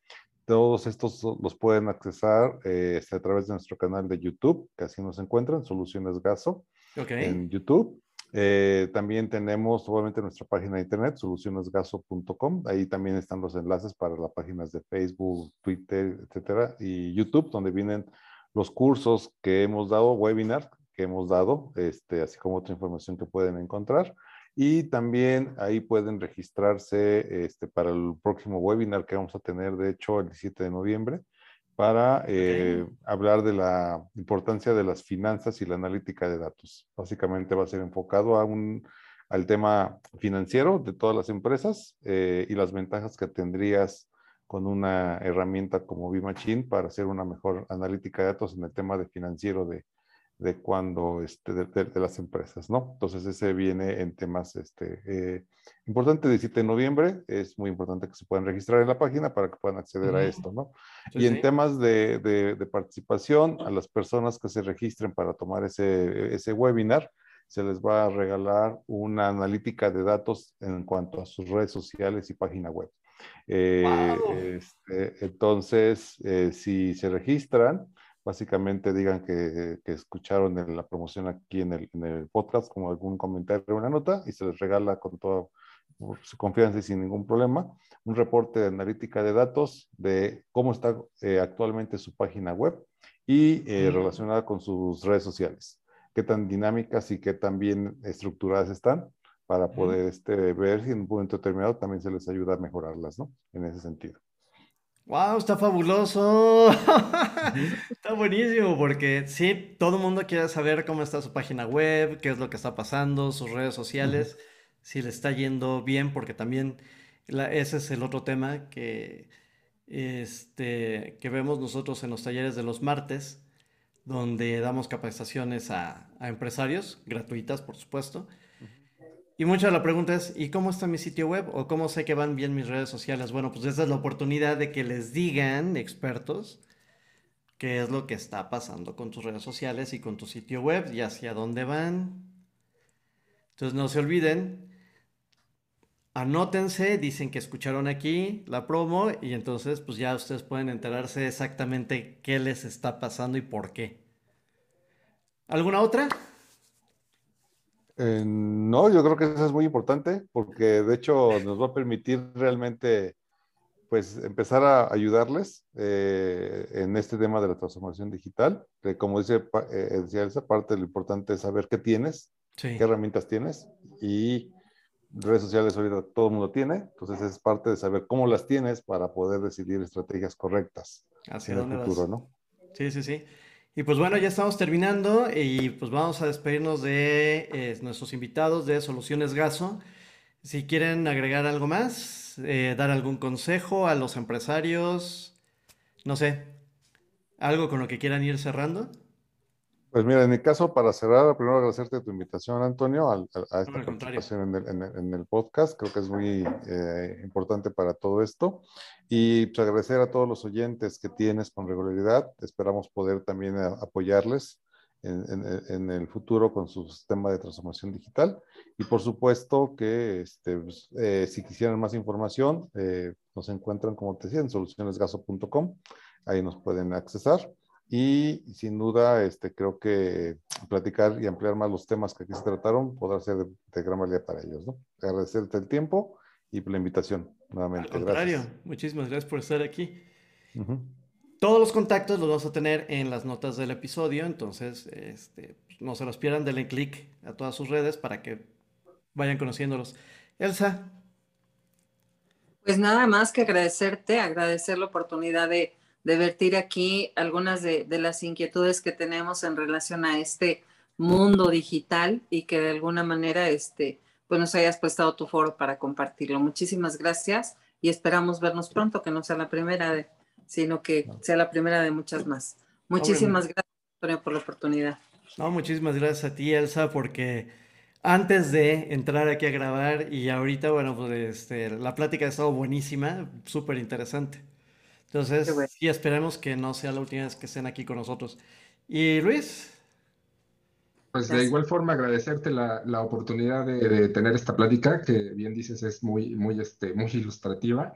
Todos estos los pueden accesar eh, este, a través de nuestro canal de YouTube, que así nos encuentran, Soluciones Gaso, en YouTube. Eh, también tenemos obviamente nuestra página de internet, solucionesgaso.com. Ahí también están los enlaces para las páginas de Facebook, Twitter, etcétera, y YouTube, donde vienen los cursos que hemos dado, webinar que hemos dado, este, así como otra información que pueden encontrar. Y también ahí pueden registrarse este, para el próximo webinar que vamos a tener, de hecho, el 17 de noviembre para eh, hablar de la importancia de las finanzas y la analítica de datos. Básicamente va a ser enfocado a un, al tema financiero de todas las empresas eh, y las ventajas que tendrías con una herramienta como B-Machine para hacer una mejor analítica de datos en el tema de financiero de, de cuando, este, de, las empresas, ¿no? Entonces ese viene en temas, este, eh, importante, 17 de noviembre, es muy importante que se puedan registrar en la página para que puedan acceder a esto, ¿no? y en temas de, de, participación, a las personas que se registren para tomar ese, ese webinar, se les va a regalar una analítica de datos en cuanto a sus redes sociales y página web. Eh, este, entonces, eh, si se registran, básicamente digan que, escucharon la promoción aquí en el, podcast, como algún comentario o una nota, y se les regala con toda su confianza y sin ningún problema un reporte de analítica de datos de cómo está eh, actualmente su página web y eh, relacionada con sus redes sociales, qué tan dinámicas y qué tan bien estructuradas están para poder este, ver si en un momento determinado también se les ayuda a mejorarlas, ¿no? En ese sentido. ¡Wow! Está fabuloso. está buenísimo porque sí, todo el mundo quiere saber cómo está su página web, qué es lo que está pasando, sus redes sociales, si le está yendo bien, porque también ese es el otro tema que, este, que vemos nosotros en los talleres de los martes, donde damos capacitaciones a empresarios, gratuitas por supuesto, y mucha de la pregunta es, ¿y cómo está mi sitio web? ¿O cómo sé que van bien mis redes sociales? Bueno, pues esa es la oportunidad de que les digan, expertos, qué es lo que está pasando con tus redes sociales y con tu sitio web y hacia dónde van. Entonces no se olviden, anótense, dicen que escucharon aquí la promo y entonces pues ya ustedes pueden enterarse exactamente qué les está pasando y por qué. ¿Alguna otra? Eh, no, yo creo que eso es muy importante porque de hecho nos va a permitir realmente pues empezar a ayudarles eh, en este tema de la transformación digital. como dice, eh, decía esa parte, lo importante es saber qué tienes, qué herramientas tienes y redes sociales ahorita todo el mundo tiene, entonces es parte de saber cómo las tienes para poder decidir estrategias correctas hacia en el futuro, ¿no? Sí, sí, sí. Y pues bueno, ya estamos terminando y pues vamos a despedirnos de eh, nuestros invitados de Soluciones Gaso. Si quieren agregar algo más, eh, dar algún consejo a los empresarios, no sé, algo con lo que quieran ir cerrando. Pues mira, en mi caso, para cerrar, primero agradecerte tu invitación, Antonio, a, esta participación en el, podcast. Creo que es muy eh, importante para todo esto. Y pues, agradecer a todos los oyentes que tienes con regularidad. Esperamos poder también eh, apoyarles en, el futuro con su sistema de transformación digital. Y por supuesto que este, pues, eh, si quisieran más información, nos encuentran, como te decía, en solucionesgaso.com. Ahí nos pueden accesar y sin duda este, creo que platicar y ampliar más los temas que aquí se trataron podrá ser de, gran valía para ellos. ¿no? Agradecerte el tiempo y la invitación nuevamente. Al contrario, muchísimas gracias por estar aquí. Todos los contactos los vamos a tener en las notas del episodio, entonces este, no se los pierdan, denle clic a todas sus redes para que vayan conociéndolos. Elsa. Pues nada más que agradecerte, agradecer la oportunidad de de vertir aquí algunas de, las inquietudes que tenemos en relación a este mundo digital y que de alguna manera este, pues nos hayas prestado tu foro para compartirlo. Muchísimas gracias y esperamos vernos pronto, que no sea la primera, de, sino que sea la primera de muchas más. Muchísimas gracias, Antonio, por la oportunidad. No, muchísimas gracias a ti, Elsa, porque antes de entrar aquí a grabar y ahorita, bueno, pues este, la plática ha estado buenísima, súper interesante. Entonces, sí, esperemos que no sea la última vez que estén aquí con nosotros. Y Luis. Pues de igual forma agradecerte la, la oportunidad de, tener esta plática, que bien dices es muy, muy, este, muy ilustrativa,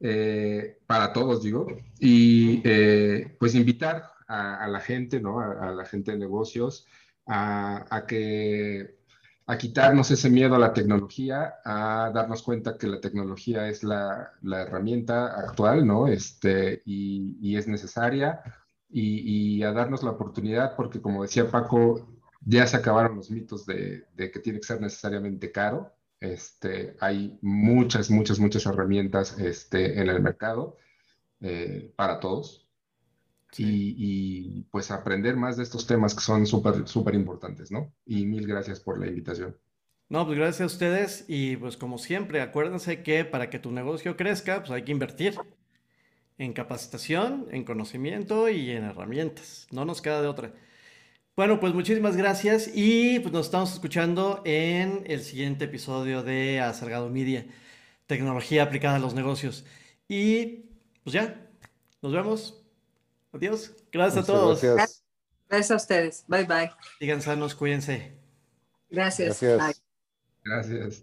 eh, para todos digo, y eh, pues invitar a, la gente, ¿no? A, la gente de negocios a, a que a quitarnos ese miedo a la tecnología, a darnos cuenta que la tecnología es la, la herramienta actual, ¿no? Este, y, y es necesaria, y, y, a darnos la oportunidad, porque como decía Paco, ya se acabaron los mitos de, de, que tiene que ser necesariamente caro. Este, hay muchas, muchas, muchas herramientas este, en el mercado eh, para todos. Y, pues aprender más de estos temas que son súper, súper importantes, ¿no? Y mil gracias por la invitación. No, pues gracias a ustedes y pues como siempre, acuérdense que para que tu negocio crezca, pues hay que invertir en capacitación, en conocimiento y en herramientas. No nos queda de otra. Bueno, pues muchísimas gracias y pues nos estamos escuchando en el siguiente episodio de Acergado Media, tecnología aplicada a los negocios. Y pues ya, nos vemos. Adiós. Gracias a todos. Gracias. gracias. a ustedes. Bye bye. Sigan sanos, cuídense. Gracias. Gracias. Gracias.